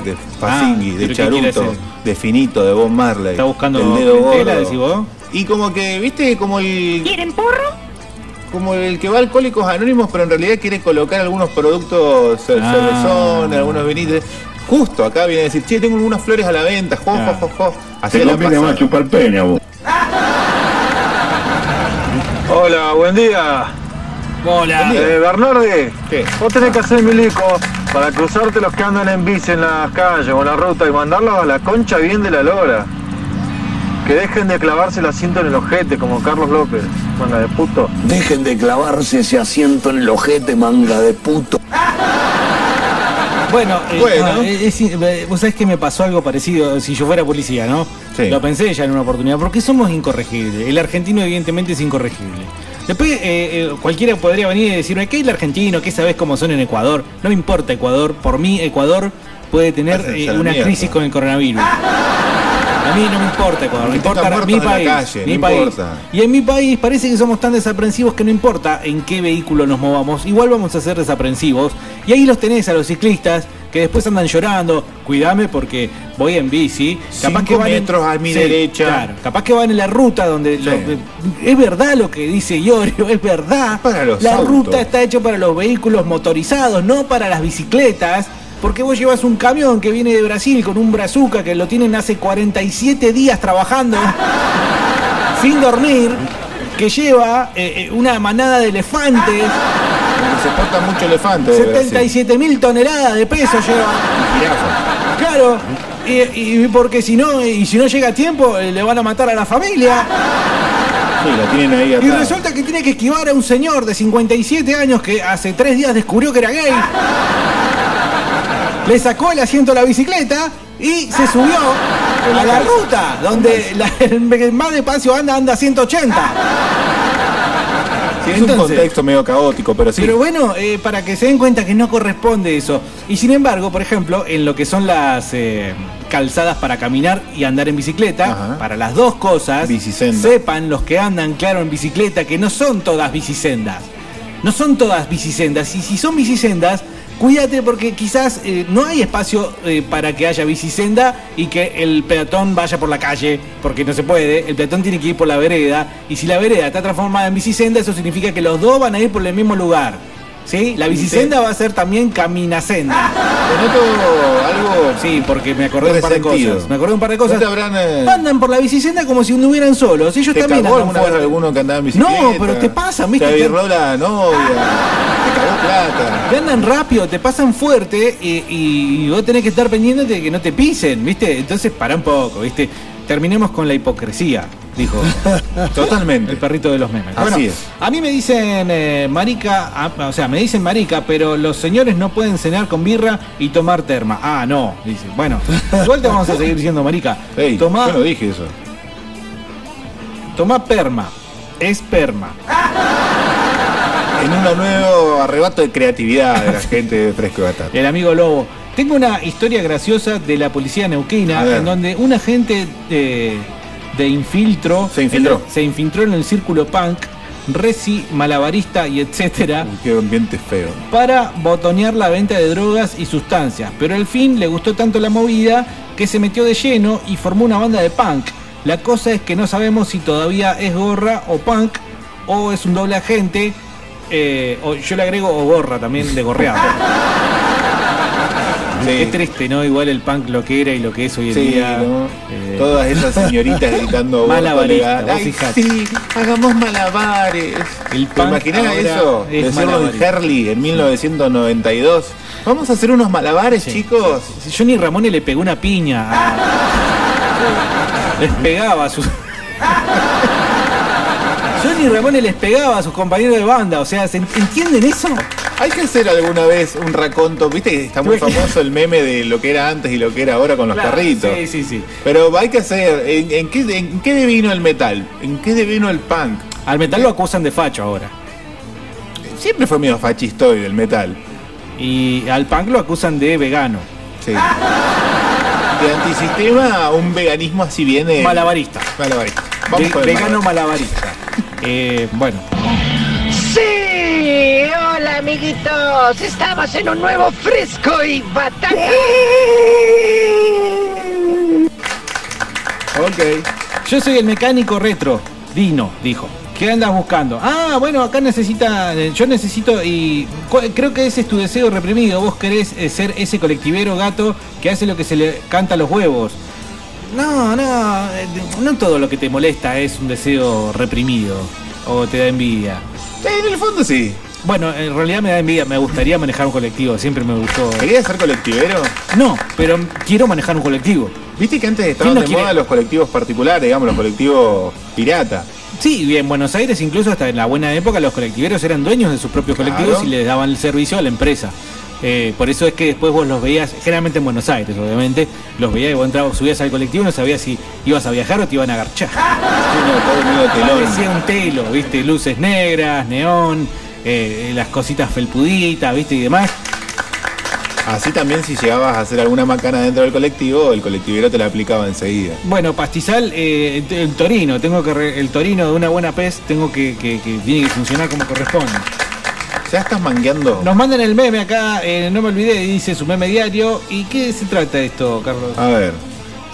de Fasingui, Ah, de ¿pero qué quiere Charuto, de Finito, de Bob Marley. ¿Está buscando del dedo clientela, gordo. decís vos? Y como que, viste, como el. ¿Quieren porro? Como el que va a Alcohólicos Anónimos, pero en realidad quiere colocar algunos productos Ah. cervezón, algunos vinitos. Justo acá viene a decir, che, tengo unas flores a la venta, jo, jo, jo, jo. Así Te la conviene pasa. más chupar peña, vos. Hola, buen día. Hola. Eh, Bernardi, ¿Qué? vos tenés que hacer milico para cruzarte los que andan en bici en las calles o en la ruta y mandarlos a la concha bien de la lora. Que dejen de clavarse el asiento en el ojete como Carlos López, manga de puto. Dejen de clavarse ese asiento en el ojete, manga de puto. Bueno, eh, Bueno. ah, es- eh, vos sabés que me pasó algo parecido si yo fuera policía, ¿no? Sí. Lo pensé ya en una oportunidad, porque somos incorregibles. El argentino evidentemente es incorregible. Después eh, eh, cualquiera podría venir y decirme, ¿qué es el argentino? ¿Qué sabés cómo son en Ecuador? No me importa Ecuador, por mí Ecuador puede tener eh, una mierda. crisis con el coronavirus. A mí no me importa Ecuador, me importa mi país. la calle, mi no país. importa. Y en mi país parece que somos tan desaprensivos que no importa en qué vehículo nos movamos, igual vamos a ser desaprensivos. Y ahí los tenés a los ciclistas que después andan llorando, cuidame porque voy en bici, Cinco metros a mi derecha. Claro, capaz que van en la ruta donde Sí. lo- es verdad lo que dice Iorio, es verdad. Para los la autos. ruta está hecha para los vehículos motorizados, no para las bicicletas. Porque vos llevas un camión que viene de Brasil con un brazuca que lo tienen hace 47 días trabajando sin dormir, que lleva eh, eh, una manada de elefantes, Se porta mucho elefante. de Brasil. 77 mil toneladas de peso lleva. Claro, y, y porque si no, y si no llega a tiempo, eh, le van a matar a la familia. Sí, la tienen ahí Y atrás. resulta que tiene que esquivar a un señor de 57 años que hace tres días descubrió que era gay. Le sacó el asiento a la bicicleta y se subió a la ruta, donde la- el más despacio anda, anda a 180. Sí, es un contexto medio caótico, pero sí. Pero bueno, eh, para que se den cuenta que no corresponde eso. Y sin embargo, por ejemplo, en lo que son las eh, calzadas para caminar y andar en bicicleta, Ajá. para las dos cosas, sepan los que andan, claro, en bicicleta, que no son todas bicisendas. No son todas bicisendas. Y si son bicisendas, cuídate porque quizás eh, no hay espacio eh, para que haya bicisenda y que el peatón vaya por la calle, porque no se puede. El peatón tiene que ir por la vereda. Y si la vereda está transformada en bicisenda, eso significa que los dos van a ir por el mismo lugar. ¿Sí? La bicisenda va a ser también caminacenda. Te noto algo. Sí, porque me acordé de un par de cosas. Me acordé de un par de ¿No cosas. habrán, eh, Andan por la bicisenda como si anduvieran solos. Ellos ¿Te también cagó andan alguna vez alguno que andaba en bicicleta? No, pero te pasa, ¿viste? Te Te- avirró la novia, te cagó plata. Te andan rápido, te pasan fuerte y, y vos tenés que estar pendiente de que no te pisen, ¿viste? Entonces para un poco, ¿viste? Terminemos con la hipocresía, dijo Totalmente. el perrito de los memes. Así Bueno, es. A mí me dicen eh, marica, o sea, me dicen marica, pero los señores no pueden cenar con birra y tomar terma. Ah, no, dice. Bueno, igual te vamos a seguir diciendo marica. Ey, Tomá, yo no dije eso. Tomá perma. Es perma. En un nuevo arrebato de creatividad de la gente de Fresco Batata. El amigo Lobo. Tengo una historia graciosa de la policía neuquina en donde un agente de, de infiltro Se infiltró. en- se infiltró en el círculo punk, reci, malabarista y etcétera Qué ambiente feo. para botonear la venta de drogas y sustancias, pero al fin le gustó tanto la movida que se metió de lleno y formó una banda de punk. La cosa es que no sabemos si todavía es gorra o punk o es un doble agente, eh, o yo le agrego o gorra también de gorreado. Qué triste, ¿no? Igual el punk lo que era y lo que es hoy en Sí, día. ¿no? eh, Todas esas señoritas gritando aborto Malabarista, legal. vos Ay, sí, hagamos malabares. El ¿Te imaginás eso? es Decirlo en malabarista. Herley en 1992. Vamos a hacer unos malabares, chicos. Si Johnny Ramone le pegó una piña. a- les pegaba a sus. Johnny Ramone les pegaba a sus compañeros de banda. O sea, ¿se ¿entienden eso? Hay que hacer alguna vez un raconto. Viste que está muy famoso el meme de lo que era antes y lo que era ahora con los Claro, carritos. Sí, sí, sí. Pero hay que hacer. ¿En, en qué, ¿En qué devino el metal? ¿En qué devino el punk? Al metal lo acusan de facho ahora. Siempre fue medio fachistoide el metal. Y al punk lo acusan de vegano. Sí. De antisistema, un veganismo así viene. Malabarista. Malabarista. Vamos vegano malabar. malabarista. Eh, bueno. Sí, hola amiguitos, estamos en un nuevo fresco y batata. Ok. Yo soy el mecánico retro. Dino, dijo. ¿Qué andas buscando? Ah, bueno, acá necesita. eh, Yo necesito. Y creo que ese es tu deseo reprimido. Vos querés eh, ser ese colectivero gato que hace lo que se le canta a los huevos. No, no. eh, No todo lo que te molesta es un deseo reprimido. O te da envidia. En el fondo sí. Bueno, en realidad me da envidia. Me gustaría manejar un colectivo. Siempre me gustó. ¿Querías ser colectivero? No, pero quiero manejar un colectivo. Viste que antes estaban no de quiere? moda los colectivos particulares, digamos, los colectivos pirata. Sí, en Buenos Aires, incluso hasta en la buena época, los colectiveros eran dueños de sus propios Claro. colectivos y les daban el servicio a la empresa. Eh, por eso es que después vos los veías, generalmente en Buenos Aires, obviamente, los veías y vos entrabas, subías al colectivo y no sabías si ibas a viajar o te iban a agarchar. Parecía un telo, viste, luces negras, neón, eh, las cositas felpuditas, viste, y demás. Así también si llegabas a hacer alguna macana dentro del colectivo, el colectivero te la aplicaba enseguida. Bueno, pastizal, eh, el torino, tengo que re- el torino de una buena pez, tengo que, que, que tiene que funcionar como corresponde. Ya estás mangueando. Nos mandan el meme acá, eh, no me olvidé, dice su meme diario. ¿Y qué se trata esto, Carlos? A ver,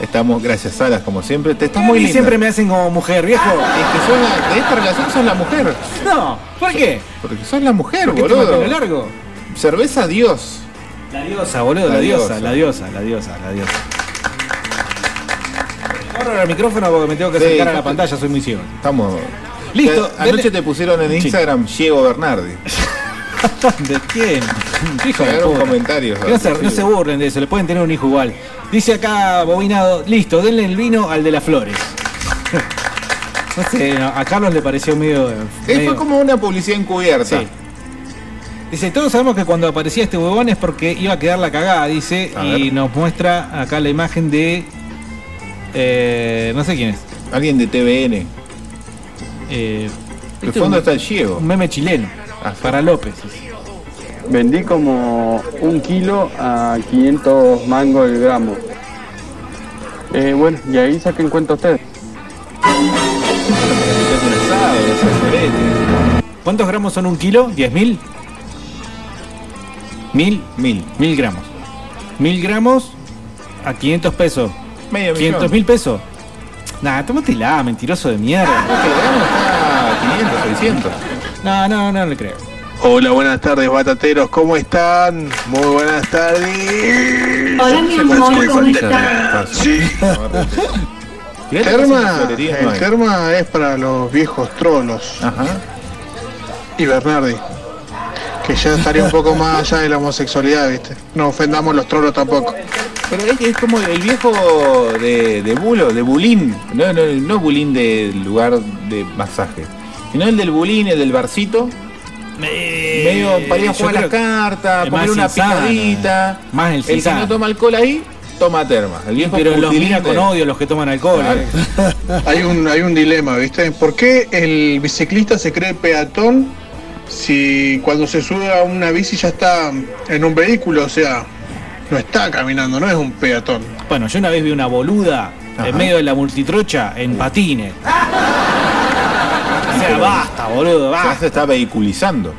estamos, gracias Salas, como siempre. Te estás muy linda. siempre me hacen como mujer, viejo. Es que sos la- de esta relación sos la mujer. No, ¿por qué? Porque sos la mujer, ¿Por qué tengo el boludo. pelo largo? Cerveza Dios. La diosa, boludo, la, La diosa, diosa. la diosa, la diosa, la diosa. Corro el micrófono porque me tengo que Sí, acercar a la pantalla, soy muy ciego. Estamos. Listo, Anoche dele- te pusieron en Sí. Instagram Diego Bernardi. ¿De quién? Hijo de puta. comentarios. No se, no se burlen de eso, le pueden tener un hijo igual. Dice acá Bobinado, listo, denle el vino al de las flores. no sé, no, a Carlos le pareció medio. Eh, medio- Fue como una publicidad encubierta. Sí. Dice, todos sabemos que cuando aparecía este huevón es porque iba a quedar la cagada, dice, A y ver. nos muestra acá la imagen de. eh, no sé quién es. Alguien de TVN. Eh, De este fondo un- está el Diego. Un meme chileno. Para López. Vendí como un kilo a 500 mangos el gramo. Eh, bueno, y ahí saquen cuenta ustedes. ¿Cuántos gramos son un kilo? ¿10 mil? ¿Mil? Mil. Mil gramos. Mil gramos a 500 pesos. Medio 500 millón. mil pesos. Nah, tómatela, mentiroso de mierda. El gramo está a 500, 600. No, no, no le creo. Hola, buenas tardes, batateros, ¿cómo están? Muy buenas tardes. Hola, mi amor, ¿cómo estás? Sí. Terma, el terma es para los viejos trolos. Y Bernardi, que ya estaría un poco más allá de la homosexualidad, ¿viste? No ofendamos los trolos tampoco. Pero es, es como el viejo de, de Bulo, de Bulín. No, no, no Bulín del lugar de masaje. Sino el del Bulín, el del barcito. medio para ir a jugar las cartas, más una picadita. Más el El que no toma alcohol ahí, toma terma. El viejo Pero los mira con odio los que toman alcohol. Claro. eh. Hay un, hay un dilema, ¿viste? ¿Por qué el biciclista se cree peatón si cuando se sube a una bici ya está en un vehículo? O sea, no está caminando, no es un peatón. Bueno, yo una vez vi una boluda Ajá. en medio de la multitrocha en patines. Sea, basta, boludo, Ya basta. se está vehiculizando.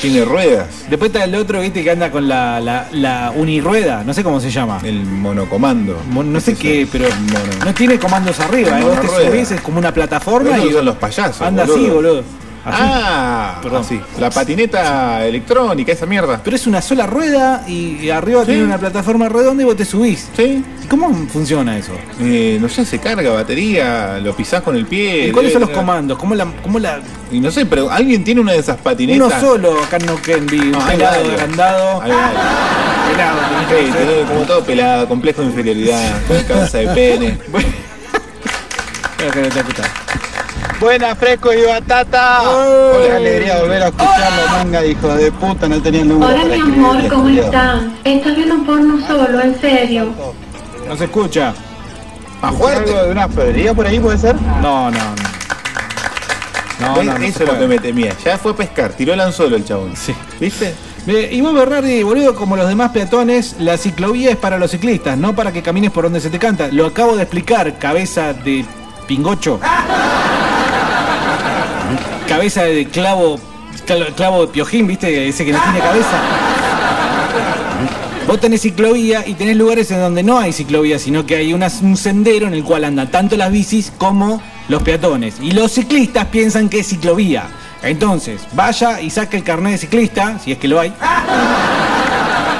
Tiene ruedas. Después está el otro, viste, que anda con la, la, la unirrueda, no sé cómo se llama. El monocomando. Mo- No sé qué, pero mono- no tiene comandos arriba, eh. Vos te monorrueda. subís, es como una plataforma y son los payasos. anda así, boludo. Así. Ah, Perdón. así. La patineta electrónica, esa mierda. Pero es una sola rueda y arriba Sí. tiene una plataforma redonda y vos te subís. Sí. ¿Y cómo funciona eso? Eh, no sé, se carga batería, lo pisás con el pie. ¿Y cuáles son los comandos? ¿Cómo la, cómo la Y no sé, pero alguien tiene una de esas patinetas. Uno solo, acá vi, un No, pelado agrandado. Pelado, Sí, tenés como todo pelado, complejo de inferioridad, cabeza de pene. Creo que no te escuchás. Buena, fresco y batata. Qué alegría volver a escucharlo, manga, hijo de puta, no tenía número Hola mi amor, ¿cómo culiao. están? ¿Estás viendo porno solo? ¿En serio? No se escucha. Más fuerte. ¿Algo de una florería por ahí puede ser? No, no. No, no, no, no Eso se es lo que me temía. Ya fue a pescar, tiró el anzuelo el chabón. Sí. ¿Viste? Y vos, Berrardi, boludo, como los demás peatones, la ciclovía es para los ciclistas, no para que camines por donde se te canta. Lo acabo de explicar, cabeza de pingocho. Cabeza de clavo, cla- clavo de piojín, ¿viste? Ese que no tiene cabeza. Vos tenés ciclovía y tenés lugares en donde no hay ciclovía, sino que hay un sendero en el cual andan tanto las bicis como los peatones. Y los ciclistas piensan que es ciclovía. Entonces, vaya y saque el carnet de ciclista, si es que lo hay.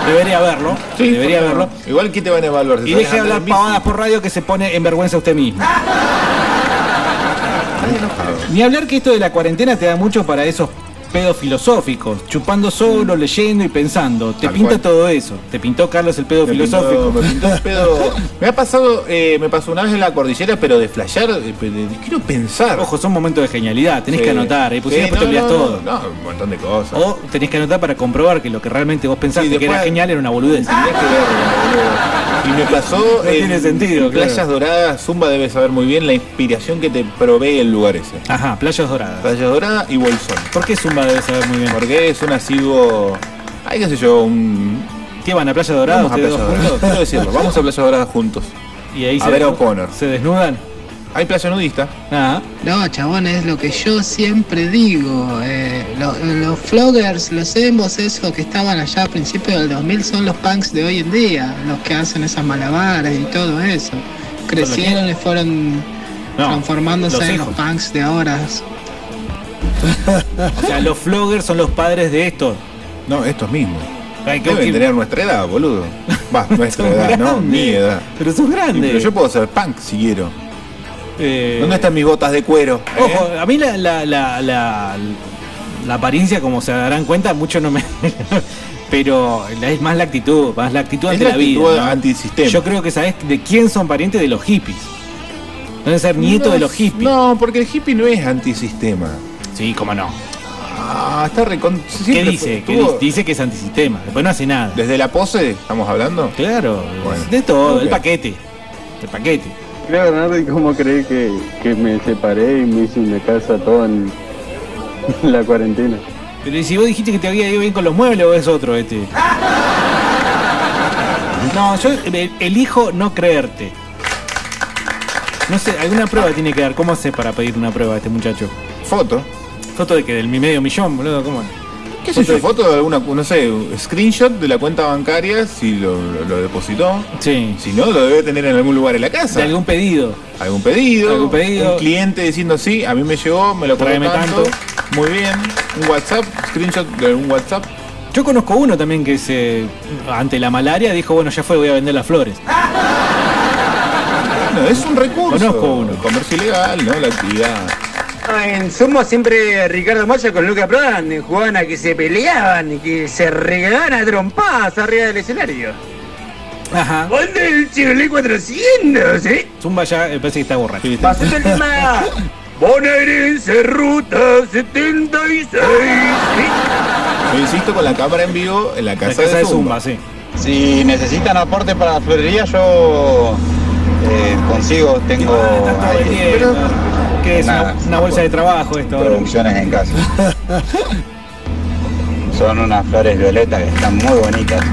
Debería haberlo. debería ¿por qué haberlo. Igual que te van a evaluar. Y deje de hablar pavadas por radio que se pone en vergüenza usted mismo. Ni hablar que esto de la cuarentena te da mucho para esos pedos filosóficos, chupando solo, leyendo y pensando. Te Tal pinta cual. todo eso. Te pintó Carlos el pedo Me filosófico. pintó- me pintó el pedo. Me ha pasado, eh, me pasó una vez en la cordillera, pero de flashear, quiero pensar. Ojo, son momentos de genialidad, tenés Sí. que anotar, ¿eh? Porque si Sí, después te no, olvidas no, todo. No, un montón de cosas. O tenés que anotar para comprobar que lo que realmente vos pensaste Sí, que era genial era una boludez. Tenía que. Y me pasó No en, tiene sentido, en claro. Playas Doradas, Zumba debe saber muy bien la inspiración que te provee el lugar ese. Ajá, playas doradas. Playas Doradas y Bolsón. ¿Por qué Zumba debe saber muy bien? Porque es un asiduo, ay qué sé yo, un... ¿Qué van a Playa Dorada Vamos a Playa Dorada, juntos? quiero decirlo, vamos a Playa Dorada juntos. Y ahí A se, ver a O'Connor. se desnudan. Hay playa nudista. Ah, No, chabón, es lo que yo siempre digo. eh, lo- los floggers, los emos, esos que estaban allá a principios del 2000 son los punks de hoy en día, los que hacen esas malabares y todo eso. Crecieron y fueron No, transformándose los en los punks de ahora. O sea, los floggers son los padres de estos. No, estos mismos. Ay, Deben que- tener nuestra edad, boludo. Va, nuestra edad, no, grandes. mi edad. Pero son grandes. Pero yo puedo ser punk si quiero. Eh, ¿Dónde están mis botas de cuero? eh? Ojo, a mí la, la, la, la, la apariencia, como se darán cuenta, mucho no me. Pero es más la actitud, más la actitud Es ante la vida. ¿no? antisistema. Yo creo que sabes de quién son parientes de los hippies. Deben ser nietos No, de los hippies. No, porque el hippie no es antisistema. Sí, cómo no. Ah, está recon... ¿Qué dice? fue- ¿Qué tuvo- dice? Dice que es antisistema. Después no hace nada. Desde la pose, ¿estamos hablando? Claro, Bueno. de todo, Ok. el paquete. El paquete. Creo, Bernardo, ¿y cómo crees que, que me separé y me hice una casa todo en la cuarentena? Pero ¿y si vos dijiste que te había ido bien con los muebles o es otro este? No, yo eh, elijo no creerte. No sé, alguna prueba tiene que dar. ¿Cómo hace para pedir una prueba a este muchacho? Foto. Foto de que del medio millón, boludo, ¿cómo? ¿Qué sé yo? Foto de alguna, no sé, screenshot de la cuenta bancaria si lo, lo- lo depositó. Sí. Si no, lo debe tener en algún lugar en la casa. De algún pedido. algún pedido, algún pedido. un cliente diciendo sí, a mí me llegó, me lo Tráeme tanto, tanto. muy bien, un WhatsApp, screenshot de algún WhatsApp. Yo conozco uno también que se ante la malaria dijo, bueno, ya fue, voy a vender las flores. Bueno, es un recurso. Conozco uno. El comercio ilegal, ¿no? La actividad. En Sumo siempre Ricardo Moya con Luca Prodan jugaban a que se peleaban y que se regalaban a trompadas arriba del escenario. Ajá. ¿Dónde el Chevrolet 400, eh? Zumba ya me parece que está borracho. Pasando el tema. Bonaerense Ruta 76. ¿sí? Yo insisto con la cámara en vivo en la casa, casa de de Zumba. Zumba, sí. Si necesitan aporte para la florería, yo eh, consigo, tengo ahí Que es una, Nada, una bolsa de trabajo esto. producciones en casa. Son unas flores violetas que están muy bonitas.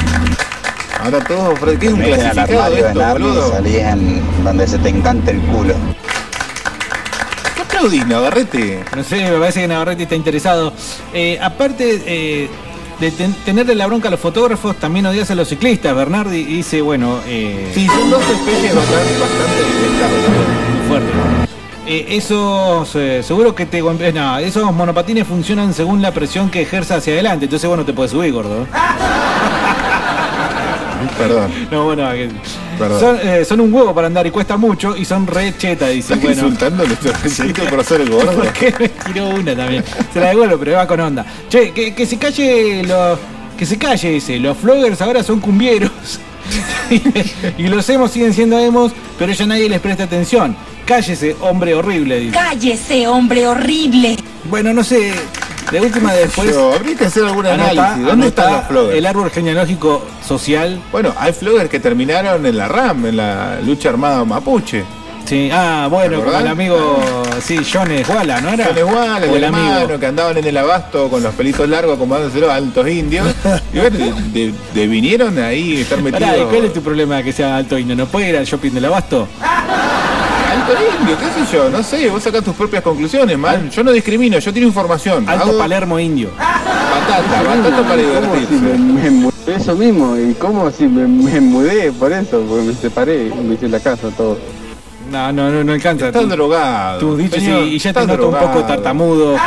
Ahora todo, Fred, ¿qué es un clasificado de esto, boludo? salís en donde se te encanta el culo. ¿Qué aplaudís, Navarrete? No sé, me parece que Navarrete está interesado. Eh, aparte eh, de ten- tenerle la bronca a los fotógrafos, también odias a los ciclistas. Bernardi dice, bueno, eh, Sí, son dos especies bastante, bastante detestables. muy fuerte. Eh, esos, eh, seguro que te golpeas. No, esos monopatines funcionan según la presión que ejerza hacia adelante. Entonces, bueno, te puedes subir, gordo. Perdón. No, bueno, que- Perdón. son, eh, son un huevo para andar y cuesta mucho y son re cheta, dice. ¿Estás Bueno, insultando por ser el gordo? ¿Por qué me tiró una también? Se la devuelvo, pero va con onda. Che, que, que se calle los. Que se calle, dice. Los vloggers ahora son cumbieros. y, y los emos siguen siendo emos, pero ya nadie les presta atención. Cállese, hombre horrible, dice. Cállese, hombre horrible. Bueno, no sé. De última después. Yo, habría que hacer algún Anota, análisis. ¿Dónde anota están los floggers? El árbol genealógico social. Bueno, hay floggers que terminaron en la RAM, en la lucha armada mapuche. Sí, ah, bueno, ¿Te como el amigo, sí, John Esguala, ¿no era? Son igual, O el hermano que andaban en el abasto con los pelitos largos acomodándoselo a altos indios. Y bueno, de, de- de vinieron ahí estar metidos. Pará, ¿y ¿cuál es tu problema que sea alto indio? ¿No puede ir al shopping del abasto? Indio, qué sé yo, no sé, vos sacás tus propias conclusiones, man. Yo no discrimino, yo tiro información. Alto Hago Palermo indio. batata, batata para ¿Cómo si divertirse. Eso mismo, y cómo si me, me mudé por eso, porque me separé, me hice la casa, todo. No, no, no, no alcanza. Está Tu- drogado. Tus dichos señor, y, y ya te noto un poco tartamudo.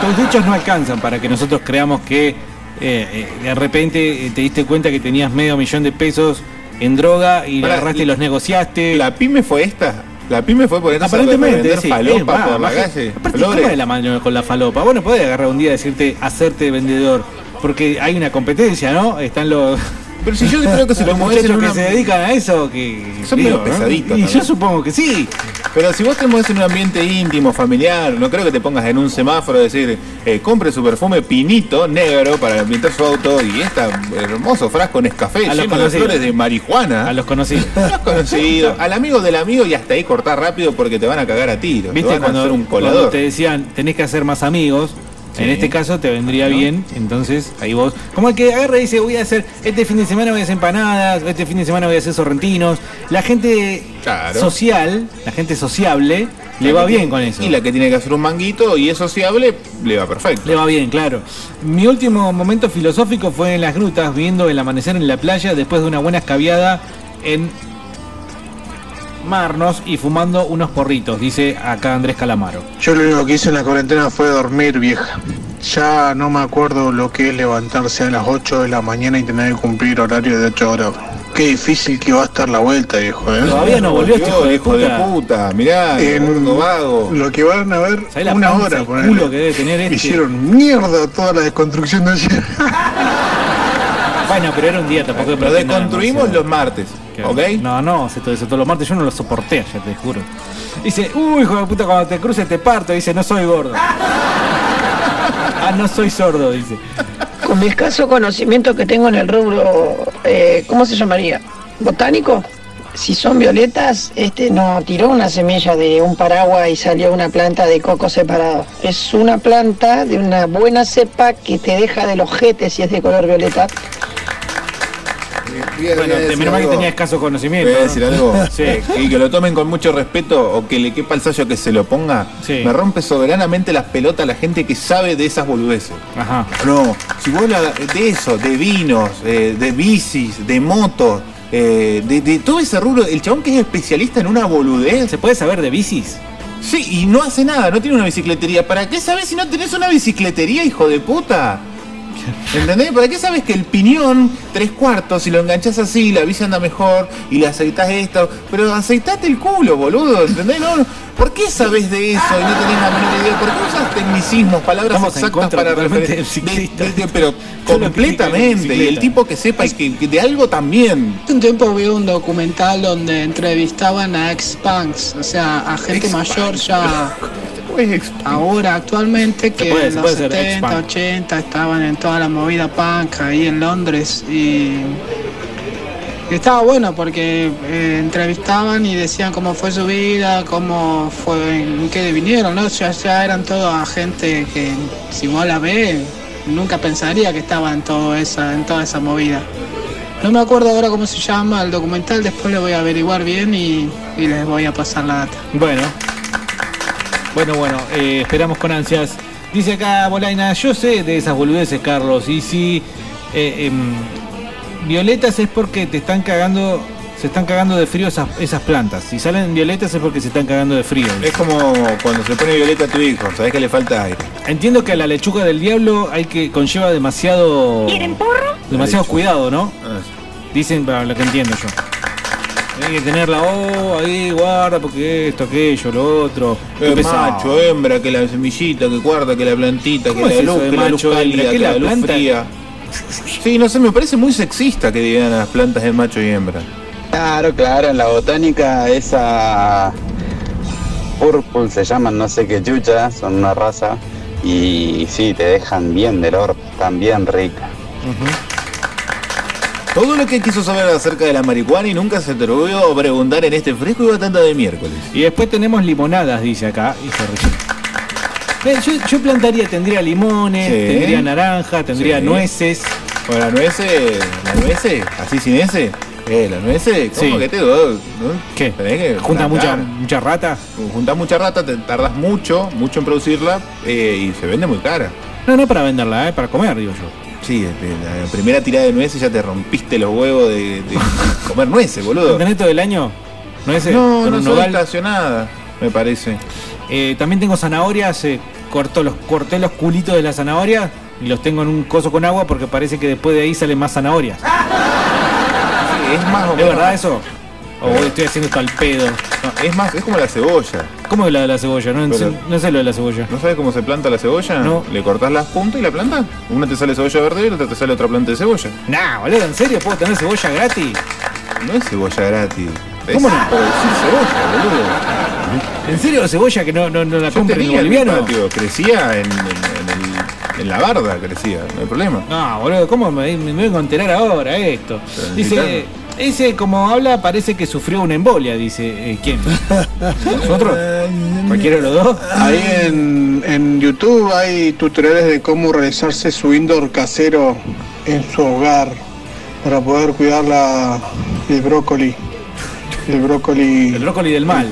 Tus dichos no alcanzan para que nosotros creamos que eh, eh, de repente eh, te diste cuenta que tenías medio millón de pesos en droga y la Pará, agarraste y los negociaste. La pyme fue esta. La pyme fue por Aparentemente, sí. falopa Es más, por la calle. Aparte. ¿cómo de la mano con la falopa? Bueno, podés agarrar un día y decirte, hacerte vendedor. Porque hay una competencia, ¿no? Están los. Pero si yo creo que se lo los muchachos que una- se dedican a eso, que. Son medio pesaditos Y yo supongo que sí. Pero si vos te mueves en un ambiente íntimo, familiar, no creo que te pongas en un semáforo y decir, eh, compre su perfume pinito, negro, para ambientar su auto y este hermoso frasco en escafé A los lleno de flores de marihuana. A los conocidos. A los conocidos, al amigo del amigo y hasta ahí cortar rápido porque te van a cagar a tiros. Te ¿Viste a cuando, hacer un colador. te decían tenés que hacer más amigos? Sí. En este caso te vendría bien, entonces ahí vos. Como el que agarra y dice, voy a hacer, este fin de semana voy a hacer empanadas, este fin de semana voy a hacer sorrentinos. La gente Claro. social, la gente sociable, le va bien tiene- con eso. Y la que tiene que hacer un manguito y es sociable, le va perfecto. Le va bien, claro. Mi último momento filosófico fue en las grutas, viendo el amanecer en la playa después de una buena escabiada en Marnos y fumando unos porritos, dice acá Andrés Calamaro. Yo lo único que hice en la cuarentena fue dormir, vieja. Ya no me acuerdo lo que es levantarse a las 8 de la mañana y tener que cumplir horario de 8 horas. Qué difícil que va a estar la vuelta, viejo, ¿eh? Todavía no volvió este hijo de hijo de puta. puta. Mirá, En- vago. Lo que van a ver ¿Sabés la una hora, culo que debe tener este? Hicieron mierda toda la desconstrucción de ayer. Bueno, pero era un día tampoco Lo desconstruimos los martes, ¿ok? No, no, hace todo eso todos los martes, yo no lo soporté ayer, te juro. Dice, uy, hijo de puta, cuando te cruces te parto, dice, no soy gordo. ah, no soy sordo, dice. Con mi escaso conocimiento que tengo en el rubro, eh, ¿cómo se llamaría? ¿Botánico? Si son violetas, este no tiró una semilla de un paraguas y salió una planta de coco separado. Es una planta de una buena cepa que te deja del ojete si es de color violeta. Bueno, te- menos mal que tenía escaso conocimiento. Voy a decir algo. Sí. Y que lo tomen con mucho respeto o que le quepa el sallo que se lo ponga. Sí. Me rompe soberanamente las pelotas la gente que sabe de esas boludeces. Ajá. No, si vos la- de eso, de vinos, eh, de bicis, de motos, eh, de, de todo ese rubro, el chabón que es especialista en una boludez. ¿Se puede saber de bicis? Sí, y no hace nada, no tiene una bicicletería. ¿Para qué sabes si no tenés una bicicletería, hijo de puta? ¿Entendés? ¿Para qué sabes que el piñón, tres cuartos, si lo enganchás así, la bici anda mejor y le aceitás esto? Pero aceitate el culo, boludo, ¿entendés? No. ¿Por qué sabes de eso y no tenés la menor idea? ¿Por qué usas tecnicismos, palabras Estamos exactas para referir? pero completamente. Y el tipo que sepa y que, que de algo también. Hace un tiempo vi un documental donde entrevistaban a ex-punks, o sea, a gente mayor ya ahora actualmente que puede- en los puede ser 70, ex-punk. 80 estaban en toda la movida punk ahí en Londres y, y estaba bueno porque eh, entrevistaban y decían cómo fue su vida, cómo fue, en qué vinieron, ¿no? Ya, ya eran toda gente que si vos la ves nunca pensaría que estaba en todo esa, en toda esa movida. No me acuerdo ahora cómo se llama el documental, después lo voy a averiguar bien y, y les voy a pasar la data. Bueno. Bueno, bueno, eh, esperamos con ansias. Dice acá Bolaina, yo sé de esas boludeces, Carlos, y si eh, em, violetas es porque te están cagando, se están cagando de frío esas, esas plantas. Si salen violetas es porque se están cagando de frío. Es como cuando se pone violeta a tu hijo, sabes que le falta aire. Entiendo que a la lechuga del diablo hay que conlleva demasiado ¿Quieren porro? demasiado cuidado, ¿no? Ah, Dicen para lo que entiendo yo. Hay que tenerla, oh, ahí, guarda, porque esto, aquello, lo otro. Pesado. macho, hembra, que la semillita, que guarda, que la plantita, que ¿Cómo la es luz, que la luz cálida, ¿Qué que la la luz fría. Sí, no sé, me parece muy sexista que digan a las plantas de macho y hembra. Claro, claro, en la botánica esa purple se llaman, no sé qué chucha, son una raza y sí, te dejan bien del orto, están bien ricas. Todo lo que quiso saber acerca de la marihuana y nunca se atrevió a preguntar en este fresco y batata de miércoles. Y después tenemos limonadas, dice acá, y se rellena. Yo, yo plantaría, tendría limones, Sí. tendría naranja, tendría Sí. nueces. O la nuece, la nuece, así sin ese. Eh, la nuece, ¿cómo Sí. que te doy? ¿Qué? Tenés que Junta mucha, mucha rata. Juntas mucha rata, te tardas mucho, mucho en producirla eh, y se vende muy cara. No, no para venderla, eh, para comer, digo yo. Sí, de la primera tirada de nueces ya te rompiste los huevos de, de comer nueces, boludo. ¿Tenés todo el año? ¿Nueces? No, no soy estacionada, me parece. Eh, también tengo zanahorias, eh, corto los, corté los culitos de la zanahoria y los tengo en un coso con agua porque parece que después de ahí salen más zanahorias. Sí, es más o ¿Es menos- verdad eso? ¿O estoy haciendo esto al pedo? No, es más, es como la cebolla. ¿Cómo es la de la cebolla? No, Pero- sé, no sé lo de la cebolla. ¿No sabes cómo se planta la cebolla? No. Le cortás las puntas y la plantas. Una te sale cebolla verde y otra te sale otra planta de cebolla. Nah, boludo, ¿en serio puedo tener cebolla gratis? No es cebolla gratis. ¿Cómo no? producir cebolla, boludo. ¿En serio cebolla que no, no, no la Yo en tenía en mi boliviano? patio, crecía en, en- en el- en la barda, crecía, no hay problema. No, boludo, ¿cómo me, me vengo a enterar ahora esto? Pero Dice, ese como habla parece que sufrió una embolia, dice, eh, ¿quién? ¿Nosotros? ¿Cualquiera de los dos? Ahí en, en YouTube hay tutoriales de cómo realizarse su indoor casero en su hogar para poder cuidar la, el brócoli. El brócoli. El brócoli del mal.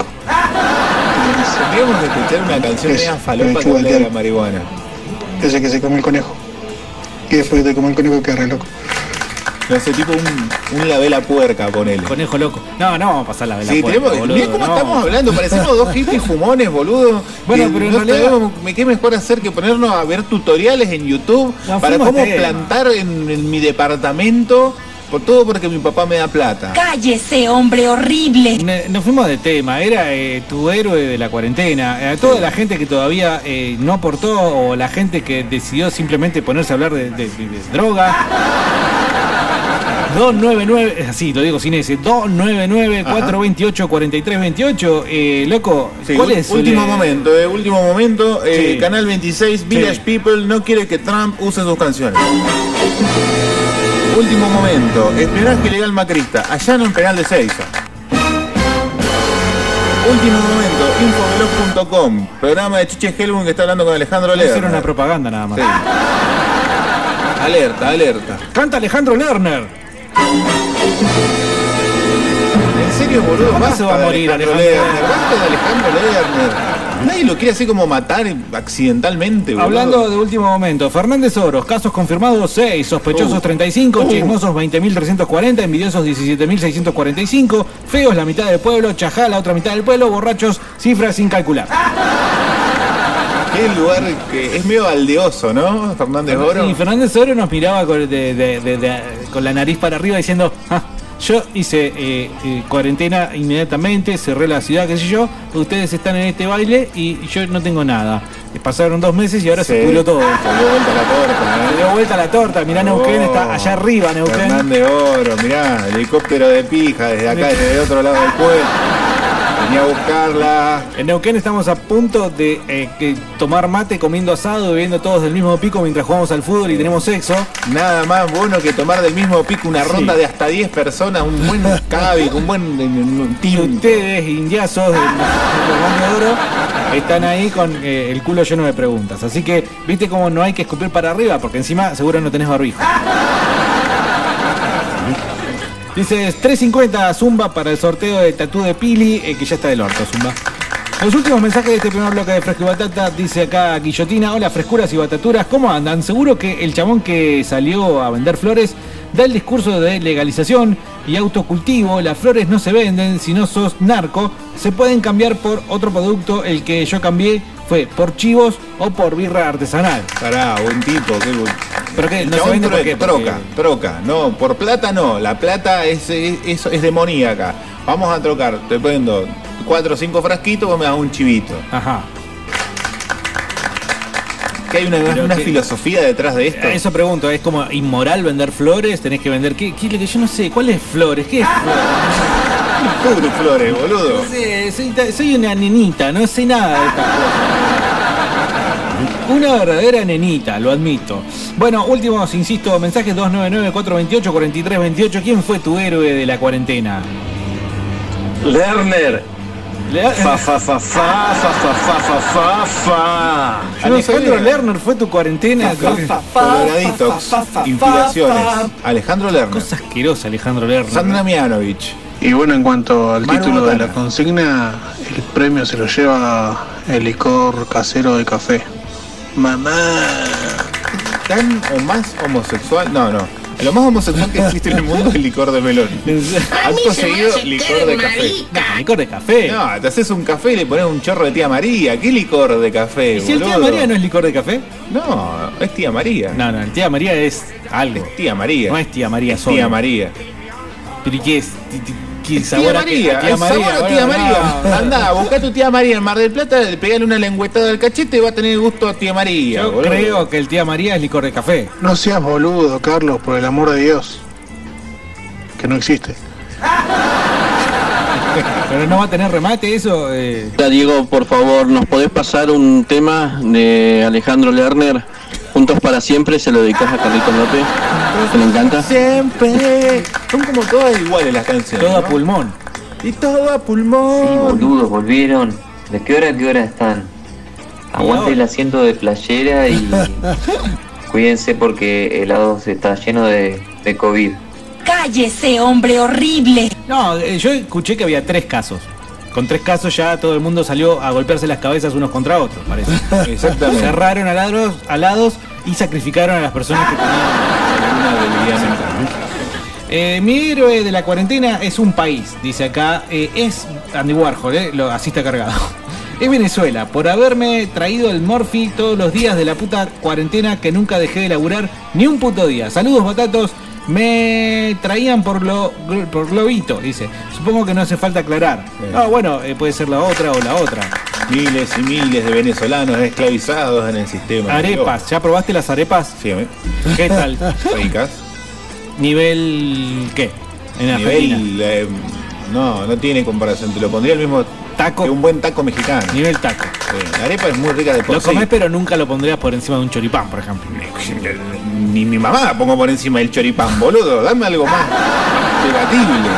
Tendríamos que escuchar una canción Es- media falopa que de la marihuana. Ese que se come el conejo. Y después de comer el conejo queda re loco. No sé, tipo un, un la vela puerca, ponele. Conejo loco. No, no vamos a pasar la vela Sí, puerca, tenemos, boludo, mirá cómo no. estamos hablando, parecemos dos hippies fumones, boludo. Bueno, Que pero en no realidad- sabemos me- qué mejor hacer que ponernos a ver tutoriales en YouTube No, para cómo tema. plantar en, en mi departamento, por todo porque mi papá me da plata. Cállese, hombre horrible. Nos fuimos de tema, era eh, tu héroe de la cuarentena. A toda la gente que todavía eh, no aportó o la gente que decidió simplemente ponerse a hablar de, de- de- de droga. 299, es así, lo digo sin ese, 299-428-4328. Eh, loco, Sí, ¿cuál es? último el, momento, eh, último momento. eh, Sí. Canal 26, Village Sí. People no quiere que Trump use sus canciones. Último momento, espionaje ilegal macrista, allano en penal de Seiza. Último momento, infoblog.com, programa de Chiche Helbun que está hablando con Alejandro Eso era una propaganda nada más. Sí. Alerta, alerta. Canta Alejandro Lerner. En serio, boludo, ¿Cuándo basta se va a morir Alejandro Alejandro Lerner, basta de Alejandro Lerner. Nadie lo quiere así como matar accidentalmente, boludo. Hablando de último momento, Fernández Oros, casos confirmados 6, sospechosos Uh. 35, Uh. chismosos 20.340, envidiosos 17.645, feos la mitad del pueblo, chajá la otra mitad del pueblo, borrachos, cifras sin calcular. Qué lugar que es medio aldeoso, ¿no? Fernández Oro. Y Fernández Oro nos miraba con, de- de- de- de- con la nariz para arriba diciendo, "Ah, yo hice eh, eh, cuarentena inmediatamente, cerré la ciudad, qué sé yo, ustedes están en este baile y yo no tengo nada. Y pasaron dos meses y ahora se pudrió todo. Se dio vuelta la torta, Se ¿eh? dio vuelta la torta, mirá Neuquén, está allá arriba Neuquén. Fernández Oro, mirá, helicóptero de pija desde acá, desde el otro lado del pueblo. Vení a buscarla. En Neuquén estamos a punto de eh, tomar mate comiendo asado, bebiendo todos del mismo pico mientras jugamos al fútbol y tenemos sexo. Nada más bueno que tomar del mismo pico una Sí. ronda de hasta 10 personas, un buen cabi, un buen eh, un Y ustedes, indiazos del del Bando de Oro, están ahí con eh, el culo lleno de preguntas. Así que, viste cómo no hay que escupir para arriba, porque encima seguro no tenés barbijo. Dices 350 Zumba para el sorteo de tatú de Pili, eh, que ya está del orto, Zumba. Los últimos mensajes de este primer bloque de Fresco y Batata, dice acá Guillotina, hola frescuras y bataturas, ¿cómo andan? Seguro que el chabón que salió a vender flores da el discurso de legalización y autocultivo, las flores no se venden, si no sos narco, se pueden cambiar por otro producto, el que yo cambié fue por chivos o por birra artesanal. Pará, buen tipo, qué buen. ¿Pero qué? ¿No se vende por qué? Troca, troca. No, por plata no. La plata es, es, demoníaca. Vamos a trocar. Te vendo cuatro o cinco frasquitos, vos me das un chivito. Ajá. Que hay una, una que- filosofía detrás de esto. Eso pregunto, ¿es como inmoral vender flores? ¿Tenés que vender qué? ¿Qué es lo que yo no sé? ¿Cuál es flores? ¿Qué es flores? Puro flores, boludo. No sé, soy, soy una nenita, no sé nada de estas cosas. Una verdadera nenita, lo admito. Bueno, últimos, insisto, mensajes 299-428-4328. ¿Quién fue tu héroe de la cuarentena? Lerner. Fa, fa, fa, fa, fa, fa, fa, fa, fa, Alejandro Lerner fue tu cuarentena. Coloraditox, inspiraciones. Alejandro Lerner. Cosa asquerosa, Alejandro Lerner. Sandra Mianovich. Y bueno, en cuanto al título de la consigna, el premio se lo lleva el licor casero de café. Mamá. ¿Tan o más homosexual? No, no. Lo más homosexual que existe en el mundo es el licor de melón. Acto seguido, licor de café. No, licor de café. No, te haces un café y le pones un chorro de tía María. ¿Qué licor de café? ¿Y si el tía? María no es licor de café? No, es tía María. No, no, el tía María es algo. Tía María. No es tía María Es solo. Tía María. ¿Pero y qué es? Ti- ti- ¿Qué Tía? María, A tía el María, sabor a bueno, tía María. no. Andá, busca a tu tía María en Mar del Plata, pegale una lengüetada del cachete y va a tener gusto a tía María. Yo boludo. creo que el tía María es licor de café. No seas boludo, Carlos, por el amor de Dios. Que no existe. Pero no va a tener remate eso. Eh, Diego, por favor, ¿nos podés pasar un tema de Alejandro Lerner? Juntos para siempre, se lo dedicas a Carlitos López. Que le encanta. Siempre. Son como todas iguales las canciones. todo a ¿no? pulmón. Y todo a pulmón. Sí, boludos, volvieron. ¿De qué hora a qué hora están? Aguante el asiento de playera y cuídense porque el lado se está lleno de, de COVID. Cállese, hombre horrible. No, eh, yo escuché que había tres casos. Con tres casos ya todo el mundo salió a golpearse las cabezas unos contra otros, parece. Exactamente. Cerraron a lados, alados y sacrificaron a las personas que tenían Una debilidad mental. Eh, mi héroe de la cuarentena es un país, dice acá. Eh, es Andy Warhol, eh, lo- así está cargado. Es Venezuela, por haberme traído el Morphy todos los días de la puta cuarentena que nunca dejé de laburar ni un puto día. Saludos, batatos. Me traían por lo por globito, dice. Supongo que no hace falta aclarar. No, bueno, eh, puede ser la otra o la otra. Miles y miles de venezolanos esclavizados en el sistema. Arepas, ¿ya probaste las arepas? Sí, ¿eh? ¿Qué tal? Ricas. ¿Nivel qué? En Argentina. Nivel. eh, no, no tiene comparación. Te lo pondría el mismo Taco. que un buen taco mexicano. Nivel taco. Sí, La arepa es muy rica de por Lo sí. comés, pero nunca lo pondrías por encima de un choripán, por ejemplo. Ni mi mamá la pongo por encima del choripán, boludo. Dame algo más debatible.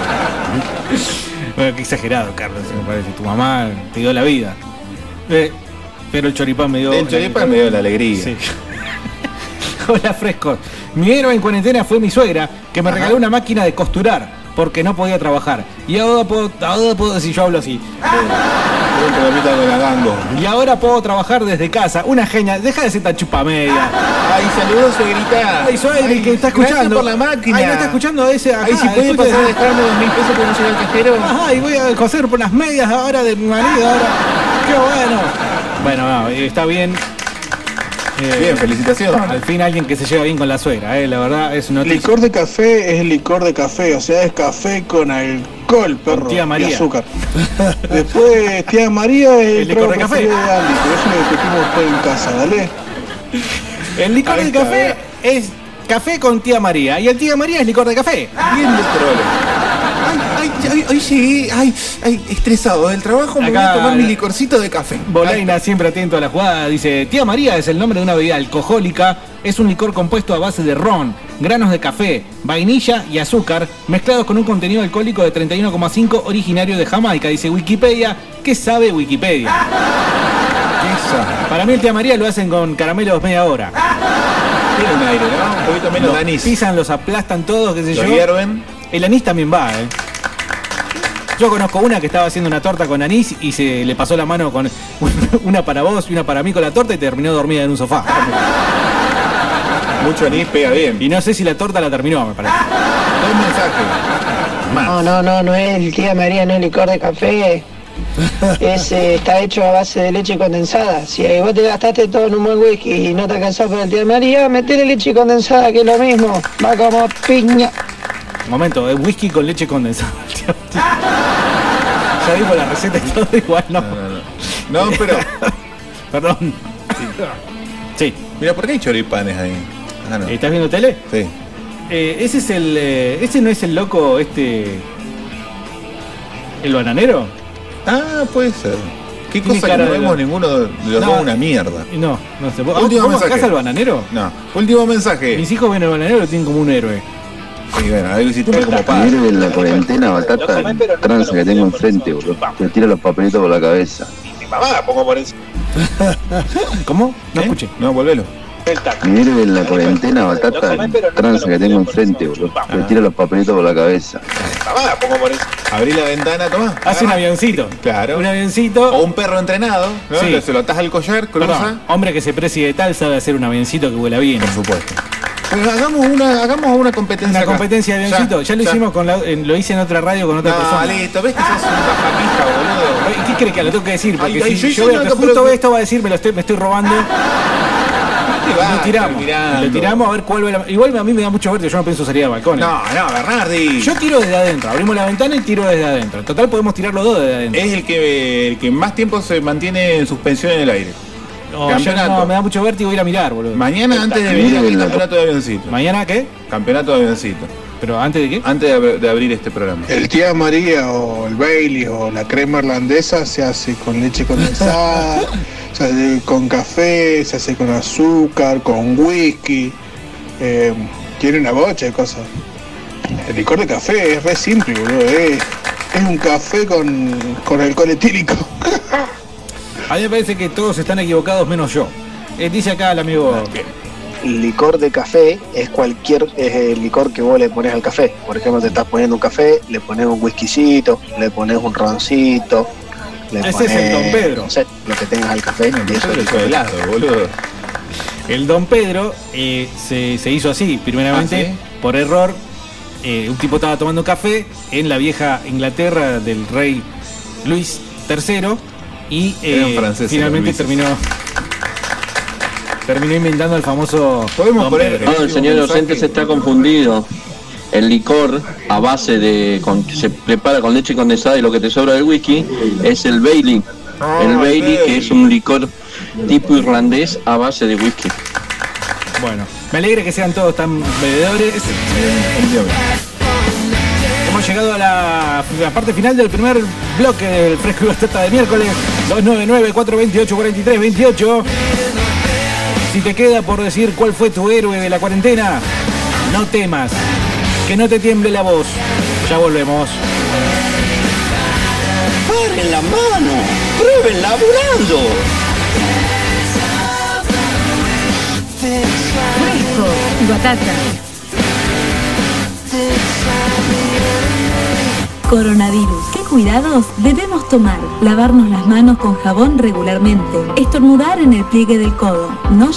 Bueno, qué exagerado, Carlos, me parece. Tu mamá te dio la vida. Eh, pero el choripán me dio. El choripán me dio la alegría. Sí. Hola, frescos. Mi héroe en cuarentena fue mi suegra, que me regaló una máquina de costurar porque no podía trabajar. Y ahora puedo, ahora puedo decir, yo hablo así. Y ahora puedo trabajar desde casa. Una genia. Deja de ser tan chupamedia. Ay, saludos, suegrita. Ay, suegra, Ay, que está escuchando. por la máquina. Ay, no está escuchando ese acá. Ay, si puede escucha- pasar a dejarme dos mil pesos que no llega al cajero. Ajá, y voy a coser por las medias ahora de mi marido. Ahora. ¡Qué bueno! Bueno, no, está bien. Eh, Bien, felicitaciones. Al fin alguien que se lleva bien con la suegra, eh, la verdad es una Licor de café es licor de café, o sea, es café con alcohol, perro. tía María. Y azúcar. Después, tía María es El el, licor de café. de Andy, pero eso lo discutimos después en casa, ¿dale? El licor de café eh. es café con tía María. Y el tía María es licor de café. Bien. Ay, ay, hoy llegué, ay, ay, estresado del trabajo, me voy a Acá- tomar mi licorcito de café. Bolaina siempre atento a la jugada, dice, Tía María es el nombre de una bebida alcohólica, es un licor compuesto a base de ron, granos de café, vainilla y azúcar, mezclados con un contenido alcohólico de 31,5 originario de Jamaica, dice Wikipedia, ¿qué sabe Wikipedia? Para mí el Tía María lo hacen con caramelos media hora. Tiene un aire, ¿no? Un poquito menos de anís. Pisan, los aplastan todos, qué sé Los yo. hierven. El anís también va, eh. Yo conozco una que estaba haciendo una torta con anís y se le pasó la mano con una para vos y una para mí con la torta y terminó dormida en un sofá. Mucho anís pega bien. Y no sé si la torta la terminó, me parece. Dos mensajes. No, no, no, no es el tía María, no es licor de café. Es, eh, está hecho a base de leche condensada. Si eh, vos te gastaste todo en un buen whisky y no te alcanzó para el tía María, metele leche condensada, que es lo mismo. Va como piña. Momento, es whisky con leche condensada. ya digo la receta y todo igual, no. No, pero. Perdón. Sí. Mira, ¿por qué hay choripanes ahí? Ah, no. ¿Estás viendo tele? Sí. Eh, ese es el. eh, ese no es el loco, este. ¿El bananero? Ah, puede ser. ¿Qué cosa que no vemos la- ninguno de los No. dos una mierda? No, no sé. ¿Vos, Último vos mensaje. al bananero? No. Último mensaje. Mis hijos ven al bananero lo tienen como un héroe. Sí, bueno, ahí lo hiciste como padre. la cuarentena batata tranza que tengo enfrente, boludo. Me tira los papelitos por la cabeza. Mi mamá la pongo por encima. ¿Cómo? No escuché. No, volvelo. Me en la cuarentena batata tranza que tengo enfrente, boludo. Me tira los papelitos por la cabeza. Mamá la pongo por encima. Abrí la ventana, toma. Hace un avioncito. Claro. Un avioncito. O un perro entrenado, ¿no? Sí. Se lo atas al collar, cruza. Perdón, hombre que se precie de tal sabe hacer un avioncito que vuela bien. Por supuesto. Hagamos una, hagamos una competencia. Una acá. competencia de avioncito. Ya, lo hicimos con la, en- lo hice en otra radio con otra No, persona. listo, ves que sos un bajapija, boludo. ¿Qué crees que lo tengo que decir? Porque Ay, ay, si yo yo veo que justo esto va a decir, me lo estoy, me estoy robando. Lo tiramos. Lo tiramos a ver cuál va la- Igual a mí me da mucho verde, yo no pienso salir al balcón. No, no, Bernardi. Yo tiro desde adentro, abrimos la ventana y tiro desde adentro. En total podemos tirar los dos desde adentro. Es el que, el que más tiempo se mantiene en suspensión en el aire. No, yo campeonato. no, me da mucho vértigo ir a mirar, boludo. Mañana antes de venir aquí, campeonato de avioncito. ¿Mañana qué? Campeonato de avioncito. ¿Pero antes de qué? Antes de, ab- de abrir este programa. El tía María o el Bailey o la crema irlandesa se hace con leche condensada, se hace con café, se hace con azúcar, con whisky. eh, tiene una bocha de cosas. El licor de café es re simple, boludo. Es, es un café con, con alcohol etílico. A mí me parece que todos están equivocados menos yo. Eh, dice acá el amigo. licor de café es cualquier es el licor que vos le pones al café. Por ejemplo, te estás poniendo un café, le pones un whiskycito, le pones un roncito, le Ese pones, es el Don Pedro. no sé, lo que tengas al café. y eso es de helado, boludo. El Don Pedro eh, se, se hizo así, primeramente, ¿Ah, sí? por error. eh, un tipo estaba tomando café en la vieja Inglaterra del rey Luis III y eh, finalmente terminó terminó inventando el famoso Podemos poner-. No, el señor docente se está confundido. El licor a base de con, que se prepara con leche condensada y lo que te sobra del whisky es el Bailey. el Bailey que es un licor tipo irlandés a base de whisky. Bueno, me alegra que sean todos tan bebedores. Hemos llegado a la, la parte final del primer bloque del Fresco y Batata de miércoles. 299-428-4328. Si te queda por decir cuál fue tu héroe de la cuarentena, no temas. Que no te tiemble la voz. Ya volvemos. ¡Paren la mano! ¡Prueben laburando! Fresco y batata. Coronavirus. ¿Qué cuidados debemos tomar? Lavarnos las manos con jabón regularmente. Estornudar en el pliegue del codo. No